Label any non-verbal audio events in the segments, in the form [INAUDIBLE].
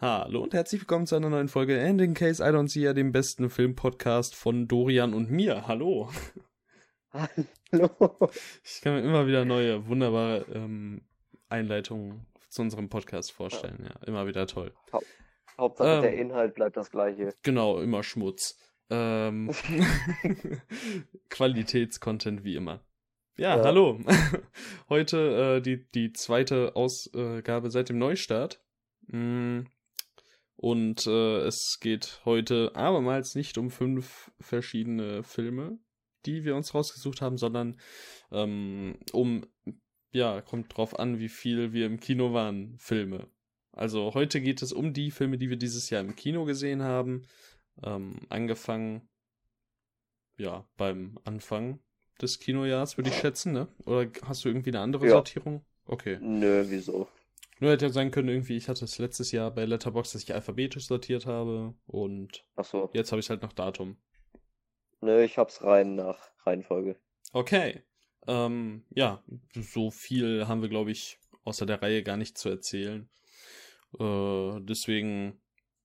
Hallo und herzlich willkommen zu einer neuen Folge And in Case I Don't See Ya, dem besten Filmpodcast von Dorian und mir. Hallo. [LAUGHS] Hallo. Ich kann mir immer wieder neue, wunderbare ähm, Einleitungen zu unserem Podcast vorstellen. Ja, immer wieder toll. Hau Hauptsache Ähm. der Inhalt bleibt das gleiche. Genau, immer Schmutz. Ähm, [LAUGHS] [LAUGHS] Qualitätscontent wie immer. Ja, Ja. hallo. Heute äh, die, die zweite Ausgabe seit dem Neustart. Mm, Und äh, es geht heute abermals nicht um fünf verschiedene Filme, die wir uns rausgesucht haben, sondern ähm, um, ja, kommt drauf an, wie viel wir im Kino waren, Filme. Also heute geht es um die Filme, die wir dieses Jahr im Kino gesehen haben. Ähm, angefangen, ja, beim Anfang des Kinojahrs, würde ich schätzen, ne? Oder hast du irgendwie eine andere Ja. Sortierung? Okay. Nö, wieso? Nur hätte ja sein können, irgendwie, ich hatte es letztes Jahr bei Letterboxd, dass ich alphabetisch sortiert habe und Achso. jetzt habe ich es halt nach Datum. Nö, ich hab's rein nach Reihenfolge. Okay. Ähm, ja, so viel haben wir, glaube ich, außer der Reihe gar nicht zu erzählen. Äh, deswegen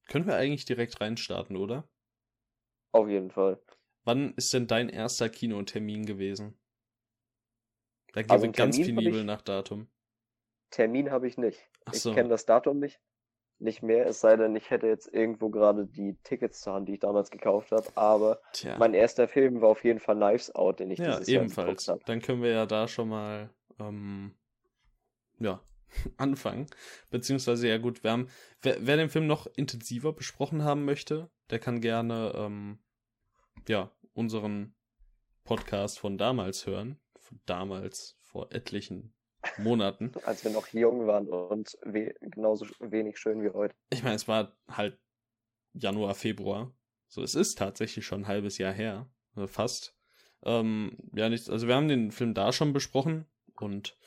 können wir eigentlich direkt reinstarten, oder? Auf jeden Fall. Wann ist denn dein erster Kinotermin gewesen? Da gehen Also wir ganz penibel ich- nach Datum. Termin habe ich nicht. Ach ich so. kenne das Datum nicht. Nicht mehr, es sei denn, ich hätte jetzt irgendwo gerade die Tickets zur Hand, die ich damals gekauft habe. Aber Tja. mein erster Film war auf jeden Fall Knives Out, den ich Ja, dieses Jahr ebenfalls. geguckt habe. Dann können wir ja da schon mal, ähm, ja, [LAUGHS] anfangen. Beziehungsweise, ja gut, wir haben, wer, wer den Film noch intensiver besprochen haben möchte, der kann gerne, ähm, ja, unseren Podcast von damals hören. Von damals, vor etlichen Monaten. [LAUGHS] Als wir noch jung waren und we genauso wenig schön wie heute. Ich meine, es war halt Januar, Februar. So, es ist tatsächlich schon ein halbes Jahr her. Also fast. Ähm, ja, nicht, also wir haben den Film da schon besprochen und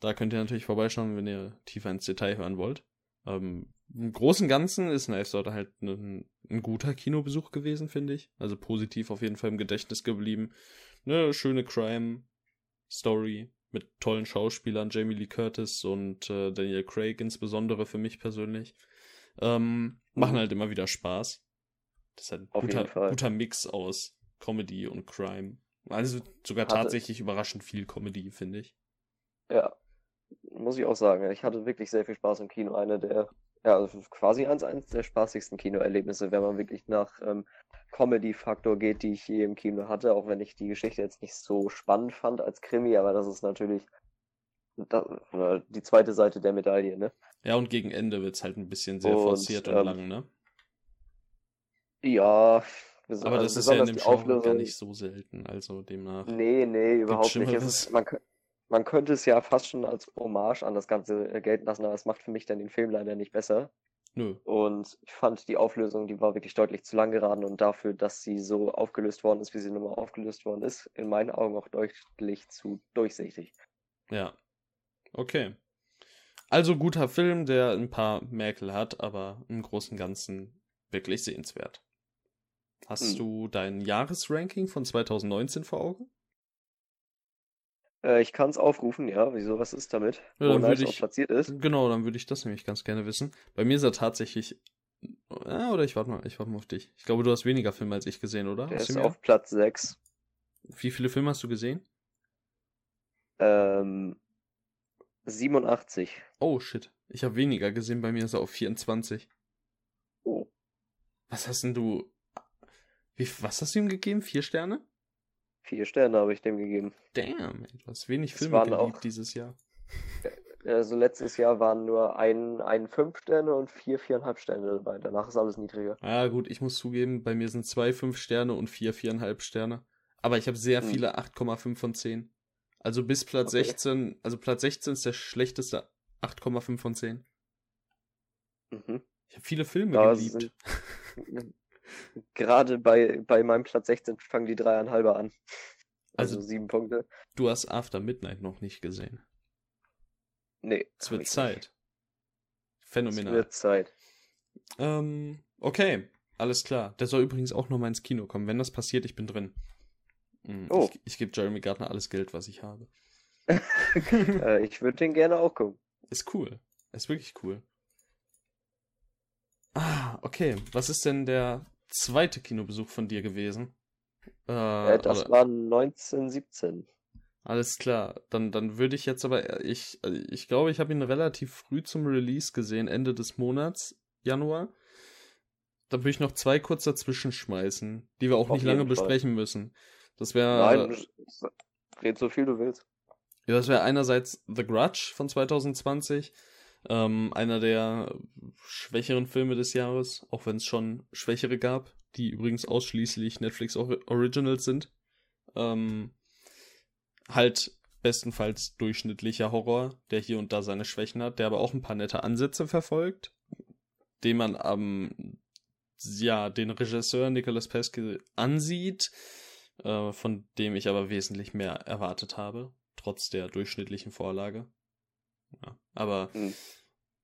da könnt ihr natürlich vorbeischauen, wenn ihr tiefer ins Detail hören wollt. Ähm, Im Großen und Ganzen ist Knives Out halt ein, ein guter Kinobesuch gewesen, finde ich. Also positiv auf jeden Fall im Gedächtnis geblieben. Eine schöne Crime-Story mit tollen Schauspielern, Jamie Lee Curtis und äh, Daniel Craig insbesondere für mich persönlich. Ähm, machen Mhm. halt immer wieder Spaß. Das ist halt ein guter, guter Mix aus Comedy und Crime. Also sogar Hatte- tatsächlich überraschend viel Comedy, finde ich. Ja, muss ich auch sagen. Ich hatte wirklich sehr viel Spaß im Kino. Eine der, ja, also quasi eins, eins der spaßigsten Kinoerlebnisse, wenn man wirklich nach ähm, Comedy-Faktor geht, die ich je im Kino hatte, auch wenn ich die Geschichte jetzt nicht so spannend fand als Krimi, aber das ist natürlich da, oder die zweite Seite der Medaille, ne? Ja, und gegen Ende wird's halt ein bisschen sehr Und, forciert und ähm, lang, ne? Ja, Aber also das ist ja in dem Genre gar Auflösung. nicht so selten, also demnach. Nee, nee, überhaupt nicht. Es ist, man, man könnte es ja fast schon als Hommage an das Ganze äh, gelten lassen, aber es macht für mich dann den Film leider nicht besser. Nö. Und ich fand die Auflösung, die war wirklich deutlich zu lang geraten und dafür, dass sie so aufgelöst worden ist, wie sie nun mal aufgelöst worden ist, in meinen Augen auch deutlich zu durchsichtig. Ja. Okay. Also guter Film, der ein paar Merkel hat, aber im Großen und Ganzen wirklich sehenswert. Hast Hm. du dein Jahresranking von 2019 vor Augen? Äh, ich kann es aufrufen, ja, wieso, was ist damit? Ja, Wo dann Knives würde ich- platziert ist. Genau, dann würde ich das nämlich ganz gerne wissen. Bei mir ist er tatsächlich. Ja, oder ich warte mal, ich warte mal auf dich. Ich glaube, du hast weniger Filme als ich gesehen, oder? Der Aus ist auf Platz 6. Wie viele Filme hast du gesehen? Ähm, 87. Oh, shit. Ich habe weniger gesehen, bei mir ist er auf 24. Oh. Was hast denn du. Wie, was hast du ihm gegeben? Vier Sterne? Vier Sterne habe ich dem gegeben. Damn, hast wenig Es Filme geliebt auch- dieses Jahr. Also letztes Jahr waren nur ein, ein 5 Sterne und vier, viereinhalb Sterne dabei. Danach ist alles niedriger. Ah, gut, ich muss zugeben, bei mir sind zwei fünf Sterne und vier viereinhalb Sterne. Aber ich habe sehr Hm. viele 8,5 von 10. Also bis Platz Okay. 16, also Platz 16 ist der schlechteste 8,5 von 10. Mhm. Ich habe viele Filme Da geliebt. sind- [LAUGHS] Gerade bei, bei meinem Platz 16 fangen die dreieinhalber an. Also, Also- sieben Punkte. Du hast After Midnight noch nicht gesehen. Nee. Es wird Zeit. nicht. Es Phänomenal. wird Zeit. Ähm, okay, alles klar. Der soll übrigens auch noch mal ins Kino kommen. Wenn das passiert, ich bin drin. Hm, Oh. Ich, ich gebe Jeremy Gardner alles Geld, was ich habe. [LAUGHS] äh, ich würde den gerne auch gucken. Ist cool. Ist wirklich cool. okay, was ist denn der zweite Kinobesuch von dir gewesen? Äh, äh das oder... war 1917. Alles klar, dann, dann würde ich jetzt aber, ich, ich glaube, ich habe ihn relativ früh zum Release gesehen, Ende des Monats, Januar. Da würde ich noch zwei kurz dazwischen schmeißen, die wir auch Auf nicht lange Fall. besprechen müssen. Das wäre. Nein, red so viel du willst. Ja, das wäre einerseits The Grudge von 2020, ähm, einer der schwächeren Filme des Jahres, auch wenn es schon schwächere gab, die übrigens ausschließlich Netflix Originals sind. Ähm, halt bestenfalls durchschnittlicher Horror, der hier und da seine Schwächen hat, der aber auch ein paar nette Ansätze verfolgt, den man am ähm, ja, den Regisseur Nicolas Pesce ansieht, äh, von dem ich aber wesentlich mehr erwartet habe, trotz der durchschnittlichen Vorlage. Ja, aber mhm.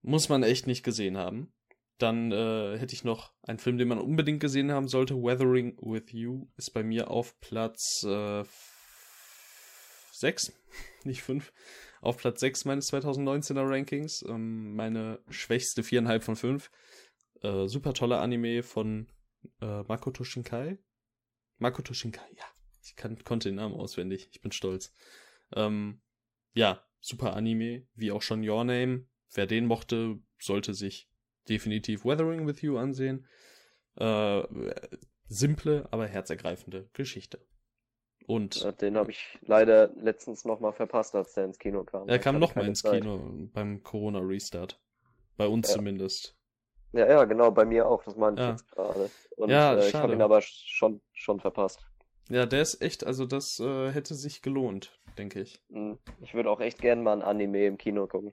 muss man echt nicht gesehen haben. Dann äh, hätte ich noch einen Film, den man unbedingt gesehen haben sollte. Weathering with You ist bei mir auf Platz äh, 6, [LAUGHS] nicht 5. Auf Platz 6 meines 2019er Rankings. Ähm, meine schwächste 4,5 von 5. Äh, super toller Anime von äh, Makoto Shinkai. Makoto Shinkai, ja. Ich kann, konnte den Namen auswendig. Ich bin stolz. Ähm, ja, super Anime, wie auch schon Your Name. Wer den mochte, sollte sich definitiv Weathering with You ansehen. Äh, simple, aber herzergreifende Geschichte. Und ja, den habe ich leider letztens nochmal verpasst, als der ins Kino kam. Er kam nochmal ins Zeit. Kino beim Corona Restart. Bei uns ja. zumindest. Ja, ja, genau, bei mir auch, das meinte ich jetzt gerade. Und ja, äh, ich habe ihn aber schon, schon verpasst. Ja, der ist echt, also das äh, hätte sich gelohnt, denke ich. Hm, ich würde auch echt gerne mal ein Anime im Kino gucken.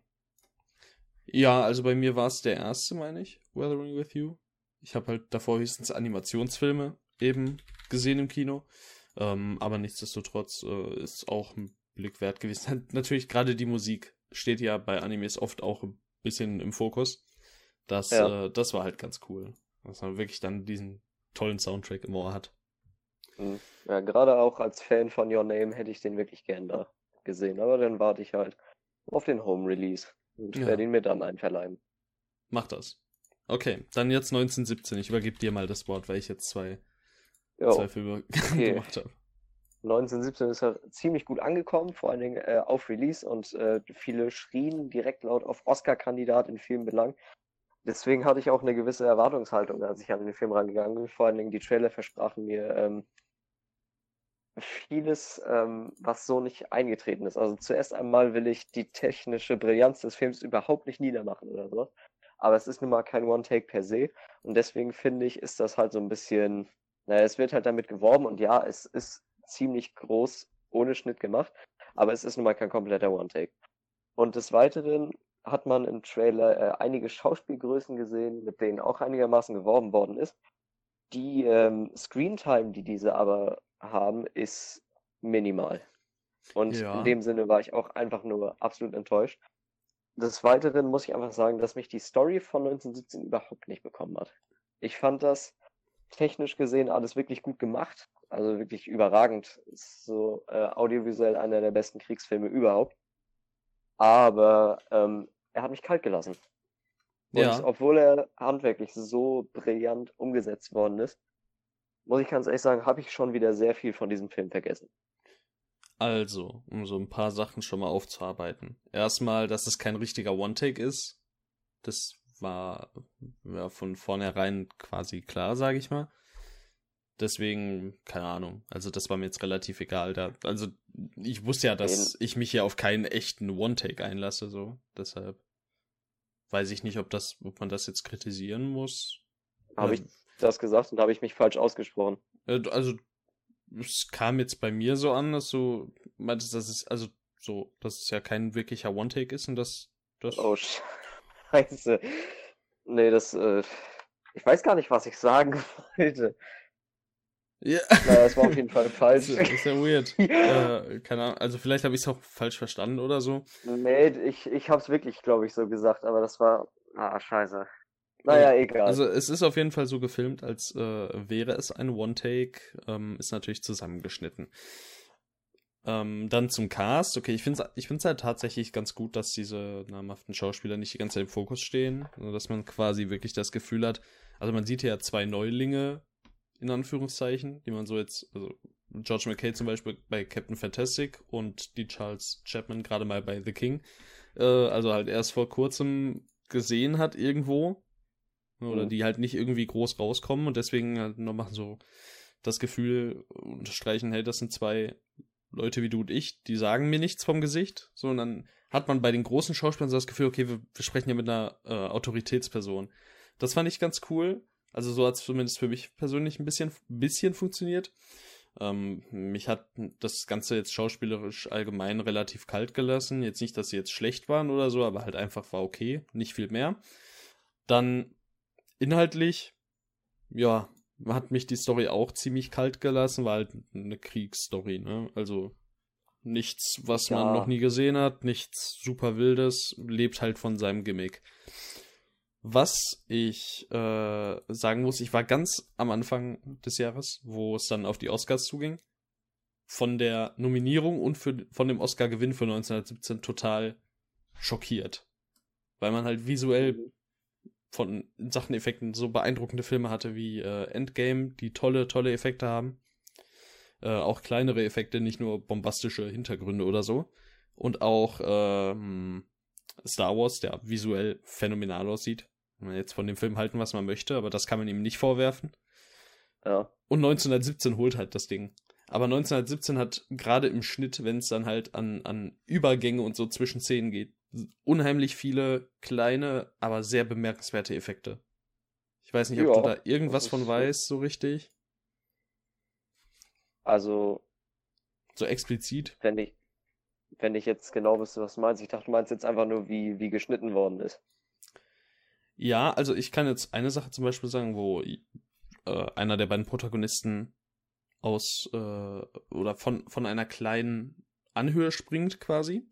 Ja, also bei mir war es der erste, meine ich, Weathering with You. Ich habe halt davor höchstens Animationsfilme eben gesehen im Kino. Ähm, aber nichtsdestotrotz äh, ist auch ein Blick wert gewesen. Natürlich gerade die Musik steht ja bei Animes oft auch ein bisschen im Fokus. Das, ja. äh, das war halt ganz cool. Dass man wirklich dann diesen tollen Soundtrack im Ohr hat. Hm. Ja, gerade auch als Fan von Your Name hätte ich den wirklich gern da gesehen. Aber dann warte ich halt auf den Home Release und ja. werde ihn mir dann einverleiben. Mach das. Okay, dann jetzt 1917. Ich übergebe dir mal das Wort, weil ich jetzt zwei, zwei Filme [LAUGHS] okay. gemacht habe. 1917 ist er ziemlich gut angekommen, vor allen Dingen äh, auf Release und äh, viele schrien direkt laut auf Oscar-Kandidat in vielen Belangen. Deswegen hatte ich auch eine gewisse Erwartungshaltung, als ich an den Film rangegangen bin. Vor allen Dingen die Trailer versprachen mir ähm, vieles, ähm, was so nicht eingetreten ist. Also zuerst einmal will ich die technische Brillanz des Films überhaupt nicht niedermachen oder so. Aber es ist nun mal kein One-Take per se. Und deswegen finde ich, ist das halt so ein bisschen, naja, es wird halt damit geworben und ja, es ist ziemlich groß ohne Schnitt gemacht. Aber es ist nun mal kein kompletter One-Take. Und des Weiteren hat man im Trailer äh, einige Schauspielgrößen gesehen, mit denen auch einigermaßen geworben worden ist. Die ähm, Screentime, die diese aber haben, ist minimal. Und ja. in dem Sinne war ich auch einfach nur absolut enttäuscht. Des Weiteren muss ich einfach sagen, dass mich die Story von 1917 überhaupt nicht bekommen hat. Ich fand das technisch gesehen alles wirklich gut gemacht. Also wirklich überragend. Ist so äh, audiovisuell einer der besten Kriegsfilme überhaupt. Aber ähm, er hat mich kalt gelassen. Und ja. obwohl er handwerklich so brillant umgesetzt worden ist, muss ich ganz ehrlich sagen, habe ich schon wieder sehr viel von diesem Film vergessen. Also, um so ein paar Sachen schon mal aufzuarbeiten. Erstmal, dass es kein richtiger One-Take ist. Das war ja, von vornherein quasi klar, sage ich mal. Deswegen, keine Ahnung. Also, das war mir jetzt relativ egal. Da, also, ich wusste ja, dass ich mich hier auf keinen echten One-Take einlasse, so. Deshalb weiß ich nicht, ob das, ob man das jetzt kritisieren muss. Habe ich das gesagt und habe ich mich falsch ausgesprochen? Also, es kam jetzt bei mir so an, dass du meintest, dass es, also, so, dass es ja kein wirklicher One-Take ist und dass das. Oh, scheiße. Nee, das, äh, ich weiß gar nicht, was ich sagen [LAUGHS] wollte. Ja. Naja, das war auf jeden Fall [LAUGHS] falsch. Das ist ja weird. [LAUGHS] äh, keine Ahnung, also vielleicht habe ich es auch falsch verstanden oder so. Nee, ich, ich habe es wirklich, glaube ich, so gesagt, aber das war. Ah, scheiße. Naja, egal. Also es ist auf jeden Fall so gefilmt, als äh, wäre es ein One-Take, ähm, ist natürlich zusammengeschnitten. Ähm, dann zum Cast. Okay, ich finde es ich find's halt tatsächlich ganz gut, dass diese namhaften Schauspieler nicht die ganze Zeit im Fokus stehen, sondern dass man quasi wirklich das Gefühl hat, Also man sieht ja zwei Neulinge, in Anführungszeichen, die man so jetzt, also George McKay zum Beispiel bei Captain Fantastic und die Charles Chapman gerade mal bei The King. Äh, also halt erst vor kurzem gesehen hat irgendwo. Oder mhm. die halt nicht irgendwie groß rauskommen und deswegen halt noch machen so das Gefühl unterstreichen, hey, das sind zwei Leute wie du und ich, die sagen mir nichts vom Gesicht, sondern hat man bei den großen Schauspielern so das Gefühl, okay, wir, wir sprechen ja mit einer äh, Autoritätsperson. Das fand ich ganz cool. Also so hat es zumindest für mich persönlich ein bisschen, bisschen funktioniert. Ähm, mich hat das Ganze jetzt schauspielerisch allgemein relativ kalt gelassen. Jetzt nicht, dass sie jetzt schlecht waren oder so, aber halt einfach war okay, nicht viel mehr. Dann inhaltlich, ja, hat mich die Story auch ziemlich kalt gelassen, war halt eine Kriegsstory, ne? Also nichts, was ja. man noch nie gesehen hat, nichts super wildes, lebt halt von seinem Gimmick. Was ich äh, sagen muss, ich war ganz am Anfang des Jahres, wo es dann auf die Oscars zuging, von der Nominierung und für, von dem Oscar-Gewinn für 1917 total schockiert. Weil man halt visuell mhm. Von Sachen Effekten so beeindruckende Filme hatte wie äh, Endgame, die tolle, tolle Effekte haben. Äh, auch kleinere Effekte, nicht nur bombastische Hintergründe oder so. Und auch ähm, Star Wars, der visuell phänomenal aussieht. Man jetzt von dem Film halten, was man möchte, aber das kann man ihm nicht vorwerfen. Ja. Und 1917 holt halt das Ding. Aber 1917 hat gerade im Schnitt, wenn es dann halt an, an Übergänge und so zwischen Szenen geht, unheimlich viele kleine, aber sehr bemerkenswerte Effekte. Ich weiß nicht, ob ja, du da irgendwas von weißt, so richtig. Also. So explizit? Wenn ich, wenn ich jetzt genau wüsste, was du meinst. Ich dachte, du meinst jetzt einfach nur, wie, wie geschnitten worden ist. Ja, also ich kann jetzt eine Sache zum Beispiel sagen, wo äh, einer der beiden Protagonisten aus äh, oder von, von einer kleinen Anhöhe springt quasi.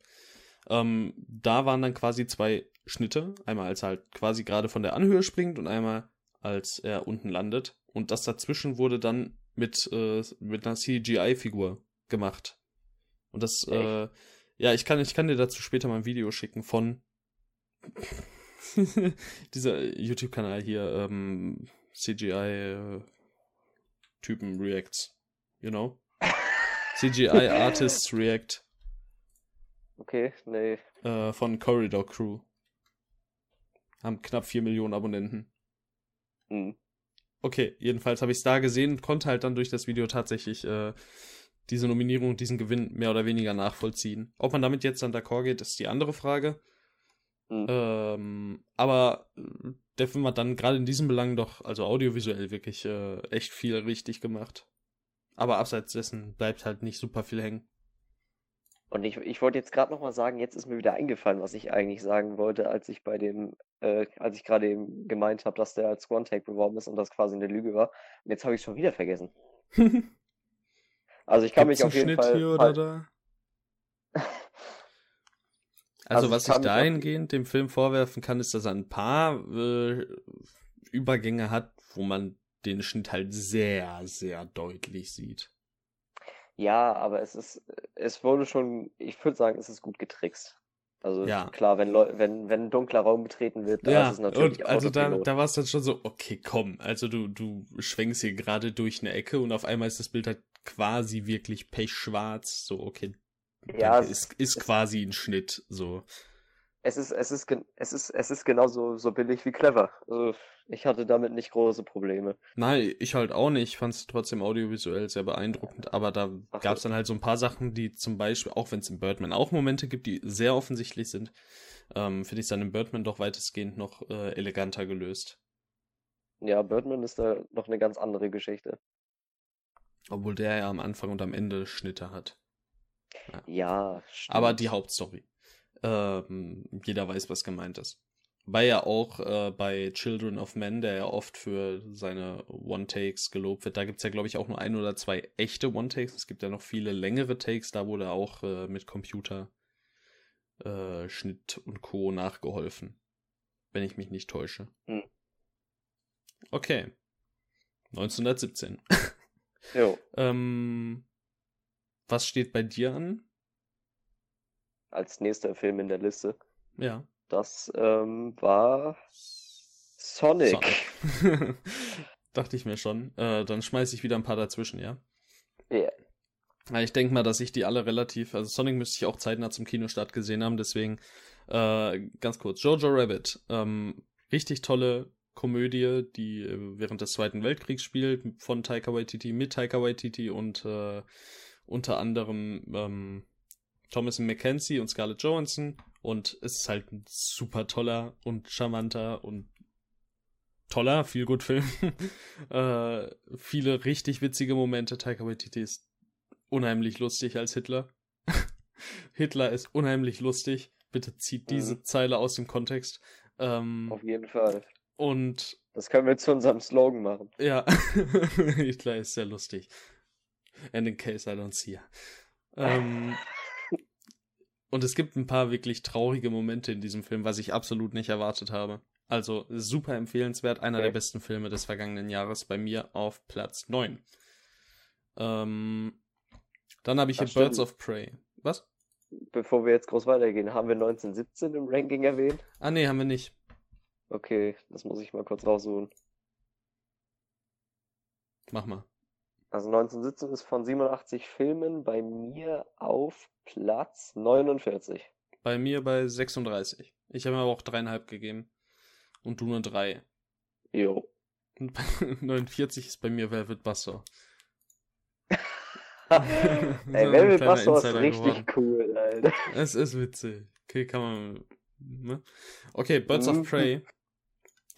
Ähm, da waren dann quasi zwei Schnitte. Einmal als er halt quasi gerade von der Anhöhe springt und einmal als er unten landet. Und das dazwischen wurde dann mit, äh, mit einer CGI-Figur gemacht. Und das, äh, ja, ich kann, ich kann dir dazu später mal ein Video schicken von [LAUGHS] dieser YouTube-Kanal hier, ähm, CGI-Typen äh, Reacts. You know? [LAUGHS] CGI Artists React. Okay, nee. Äh, von Corridor Crew. Haben knapp 4 Millionen Abonnenten. Mhm. Okay, jedenfalls habe ich es da gesehen und konnte halt dann durch das Video tatsächlich äh, diese Nominierung, diesen Gewinn mehr oder weniger nachvollziehen. Ob man damit jetzt an d'accord geht, ist die andere Frage. Mhm. Ähm, aber äh, der Film hat dann gerade in diesem Belang doch, also audiovisuell wirklich äh, echt viel richtig gemacht. Aber abseits dessen bleibt halt nicht super viel hängen. Und ich, ich wollte jetzt gerade nochmal sagen, jetzt ist mir wieder eingefallen, was ich eigentlich sagen wollte, als ich bei dem, äh, als ich gerade eben gemeint habe, dass der als One-Take beworben ist und das quasi eine Lüge war. Und jetzt habe ich es schon wieder vergessen. [LAUGHS] also ich kann Gibt's mich auf jeden Schnitt Fall. Hier oder da? [LAUGHS] Also, also was ich dahingehend dem Film vorwerfen kann, ist, dass er ein paar äh, Übergänge hat, wo man den Schnitt halt sehr, sehr deutlich sieht. Ja, aber es ist, es wurde schon, ich würde sagen, es ist gut getrickst. Also ja. klar, wenn, wenn, wenn ein dunkler Raum betreten wird, da ja, ist es natürlich und Also da, da war es dann schon so, okay, komm, also du, du schwenkst hier gerade durch eine Ecke und auf einmal ist das Bild halt quasi wirklich pechschwarz. So, okay, ja, es, ist, ist quasi ein Schnitt, so. Es ist, es ist, es ist, es ist genauso so billig wie clever. Also ich hatte damit nicht große Probleme. Nein, ich halt auch nicht. Ich fand es trotzdem audiovisuell sehr beeindruckend. Aber da gab es dann halt so ein paar Sachen, die zum Beispiel, auch wenn es im Birdman auch Momente gibt, die sehr offensichtlich sind, ähm, finde ich es dann im Birdman doch weitestgehend noch äh, eleganter gelöst. Ja, Birdman ist da noch eine ganz andere Geschichte. Obwohl der ja am Anfang und am Ende Schnitte hat. Ja, ja aber die Hauptstory. Ähm, jeder weiß, was gemeint ist. Weil ja auch äh, bei Children of Men, der ja oft für seine One-Takes gelobt wird, da gibt es ja, glaube ich, auch nur ein oder zwei echte One-Takes. Es gibt ja noch viele längere Takes, da wurde auch äh, mit Computer äh, Schnitt und Co. nachgeholfen. Wenn ich mich nicht täusche. Hm. Okay. 1917. Jo. [LAUGHS] ähm, was steht bei dir an? Als nächster Film in der Liste. Ja. Das ähm, war Sonic. Sonic. [LAUGHS] Dachte ich mir schon. Äh, dann schmeiße ich wieder ein paar dazwischen, ja? Ja. Ja, Ich denke mal, dass ich die alle relativ, also Sonic müsste ich auch zeitnah zum Kinostart gesehen haben, deswegen äh, ganz kurz. Jojo Rabbit, ähm, richtig tolle Komödie, die äh, während des Zweiten Weltkriegs spielt, von Taika Waititi, mit Taika Waititi und äh, unter anderem ähm, Thomas Mackenzie und Scarlett Johansson und es ist halt ein super toller und charmanter und toller, viel gut Film. äh, viele richtig witzige Momente. Taika Waititi ist unheimlich lustig als Hitler. [LAUGHS] Hitler ist unheimlich lustig. Bitte zieht diese Mhm. Zeile aus dem Kontext. Ähm, Auf jeden Fall. und Das können wir zu unserem Slogan machen. ja, [LAUGHS] Hitler ist sehr lustig. And in case I don't see her. Ähm, [LAUGHS] und es gibt ein paar wirklich traurige Momente in diesem Film, was ich absolut nicht erwartet habe. Also super empfehlenswert, einer Okay. der besten Filme des vergangenen Jahres bei mir auf Platz 9. Ähm, dann habe ich hier Das Birds stimmt. of Prey. Was? Bevor wir jetzt groß weitergehen, haben wir 1917 im Ranking erwähnt? Ah, nee, haben wir nicht. Okay, das muss ich mal kurz raussuchen. Mach mal. Also 1917 ist von 87 Filmen bei mir auf Platz 49. Bei mir bei 36. Ich habe mir aber auch dreieinhalb gegeben. Und du nur drei. Jo. Und bei [LAUGHS] 49 ist bei mir Velvet Buster. [LAUGHS] Ey, Velvet Buster ist richtig cool, Alter. Es ist witzig. Okay, kann man. Ne? Okay, Birds Mhm. of Prey.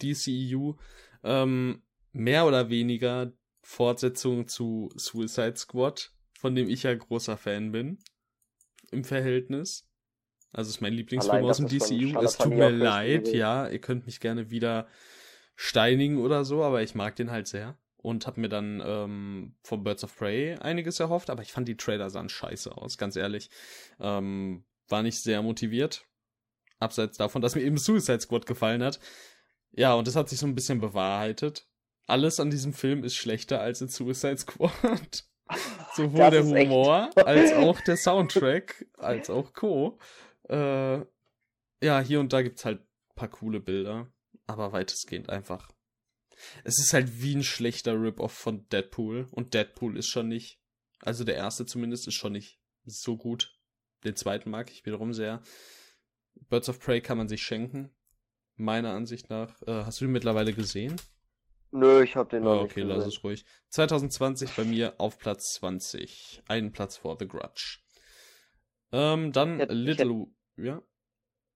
DCEU. Ähm, mehr oder weniger Fortsetzung zu Suicide Squad, von dem ich ja großer Fan bin. Im Verhältnis. Also ist mein Lieblingsfilm Allein aus dem DCU. Es tut mir leid, ja. Ihr könnt mich gerne wieder steinigen oder so, aber ich mag den halt sehr. Und hab mir dann ähm, von Birds of Prey einiges erhofft, aber ich fand die Trailer sahen scheiße aus, ganz ehrlich. Ähm, war nicht sehr motiviert. Abseits davon, dass mir eben Suicide Squad gefallen hat. Ja, und das hat sich so ein bisschen bewahrheitet. Alles an diesem Film ist schlechter als in Suicide Squad. [LAUGHS] Sowohl der ist echt- Humor, [LAUGHS] als auch der Soundtrack, als auch Co. Äh, ja, hier und da gibt's halt ein paar coole Bilder, aber weitestgehend einfach. Es ist halt wie ein schlechter Rip-Off von Deadpool und Deadpool ist schon nicht, also der erste zumindest ist schon nicht so gut. Den zweiten mag ich wiederum sehr. Birds of Prey kann man sich schenken, meiner Ansicht nach. Äh, hast du den mittlerweile gesehen? Nö, ich hab den noch Ah, nicht okay, lass es ruhig. 2020 bei mir auf Platz 20. Einen Platz vor The Grudge. Ähm, dann Ich hätt- ich Little. ja?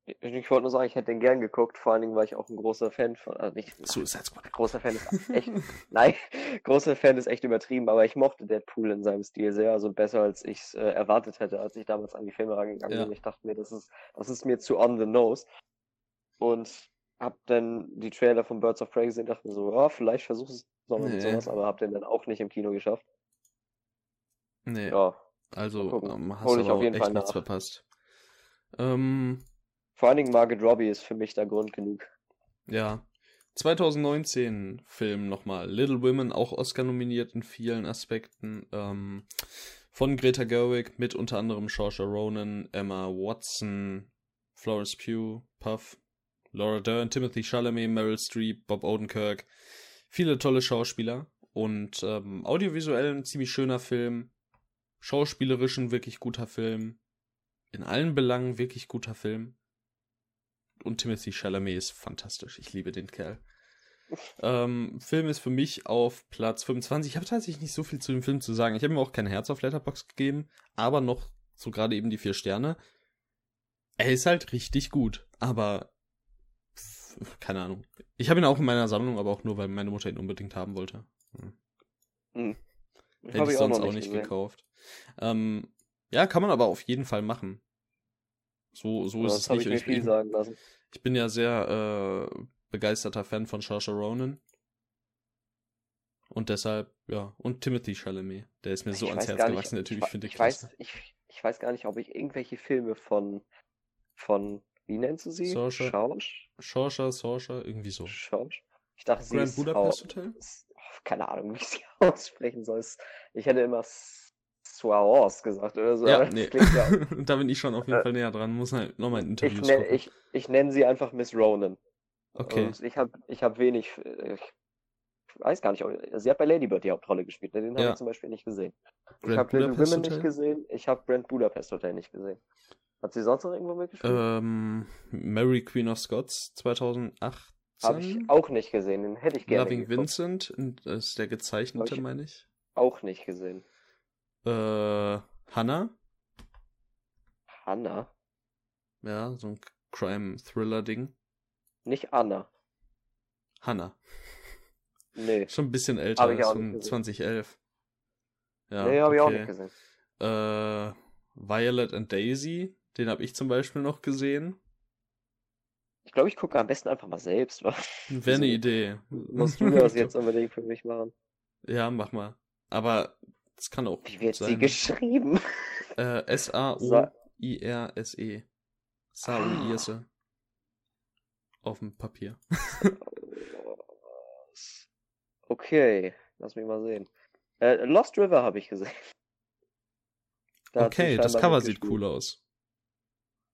Ich, ich wollte nur sagen, ich hätte den gern geguckt, vor allen Dingen, weil ich auch ein großer Fan von, also nicht, Suicide Squad. großer Fan ist [LAUGHS] echt, nein, großer Fan ist echt übertrieben, aber ich mochte Deadpool in seinem Stil sehr, also besser als ich es äh, erwartet hätte, als ich damals an die Filme rangegangen Ja. bin. Ich dachte mir, das ist, das ist mir zu on the nose. Und hab dann die Trailer von Birds of Prey gesehen, dachte mir so, ja, vielleicht versuch es nochmal mit Nee. sowas, aber hab den dann auch nicht im Kino geschafft. Nee, Ja, also ähm, hast du auf jeden echt Fall nichts nach. verpasst. Ähm, vor allen Dingen Margaret Robbie ist für mich da Grund genug. ja. 2019 Film nochmal. Little Women, auch Oscar nominiert in vielen Aspekten. Ähm, von Greta Gerwig mit unter anderem Saoirse Ronan, Emma Watson, Florence Pugh, Puff, Laura Dern, Timothy Chalamet, Meryl Streep, Bob Odenkirk. Viele tolle Schauspieler und ähm, audiovisuell ein ziemlich schöner Film. Schauspielerisch ein wirklich guter Film. In allen Belangen wirklich guter Film. Und Timothy Chalamet ist fantastisch. Ich liebe den Kerl. Ähm, Film ist für mich auf Platz 25. Ich habe tatsächlich nicht so viel zu dem Film zu sagen. Ich habe ihm auch kein Herz auf Letterbox gegeben, aber noch so gerade eben die vier Sterne. Er ist halt richtig gut, aber keine Ahnung. Ich habe ihn auch in meiner Sammlung, aber auch nur, weil meine Mutter ihn unbedingt haben wollte. Hm. Hätte Hab ich ich sonst auch nicht gesehen. gekauft. Ähm, ja, kann man aber auf jeden Fall machen. So, so ist es nicht. ich mir Ich, viel ich, sagen lassen. ich bin ja sehr äh, begeisterter Fan von Saoirse Ronan. Und deshalb, ja, und Timothy Chalamet. Der ist mir so Ich ans weiß Herz nicht, gewachsen, der Typ. ich, Ich finde ich klasse. weiß, ich, ich weiß gar nicht, ob ich irgendwelche Filme von, von, wie nennst du sie? Schausch? Saoirse, Saoirse, irgendwie so. Schausch? Ich dachte, sie Grand ist Budapest Hotel? oh, keine Ahnung, wie ich sie [LAUGHS] aussprechen soll. Ich hätte immer Suarez gesagt oder so. Ja, nee. ja, [LAUGHS] da bin ich schon auf jeden Äh, Fall näher dran. Muss halt nochmal ein Interview ich nenne ich, ich nenn sie einfach Miss Ronan. Okay. Und ich habe ich hab wenig, äh, ich weiß gar nicht, ob- sie hat bei Lady Bird die Hauptrolle gespielt, ne? den habe Ja. ich zum Beispiel nicht gesehen. Ich Grand habe Little Women nicht gesehen, ich habe Grand Budapest Hotel nicht gesehen. Hat sie sonst noch irgendwo mitgespielt? Ähm, Mary Queen of Scots 2018. habe ich auch nicht gesehen, den hätte ich gerne Loving geguckt. Vincent das ist der gezeichnete, Hab ich- meine ich. Auch nicht gesehen. Äh, Hannah, Hannah? ja, so ein Crime-Thriller-Ding. Nicht Anna. Hannah, Nee. [LAUGHS] schon ein bisschen älter, Hab ich ist auch von nicht gesehen. 2011. Ja, nee, habe ich auch okay. nicht gesehen. Äh, Violet and Daisy, den habe ich zum Beispiel noch gesehen. Ich glaube, ich gucke am besten einfach mal selbst. wa? Wäre eine. Idee. Musst [LAUGHS] du das jetzt unbedingt für mich machen? Ja, mach mal. Aber es kann auch Wie wird sie sein. geschrieben? Äh, S-A-O-I-R-S-E. S-A-O-I-S-E. Auf dem Papier. [LAUGHS] Okay, lass mich mal sehen. Äh, Lost River habe ich gesehen. Da sie Okay, das Cover sieht cool aus.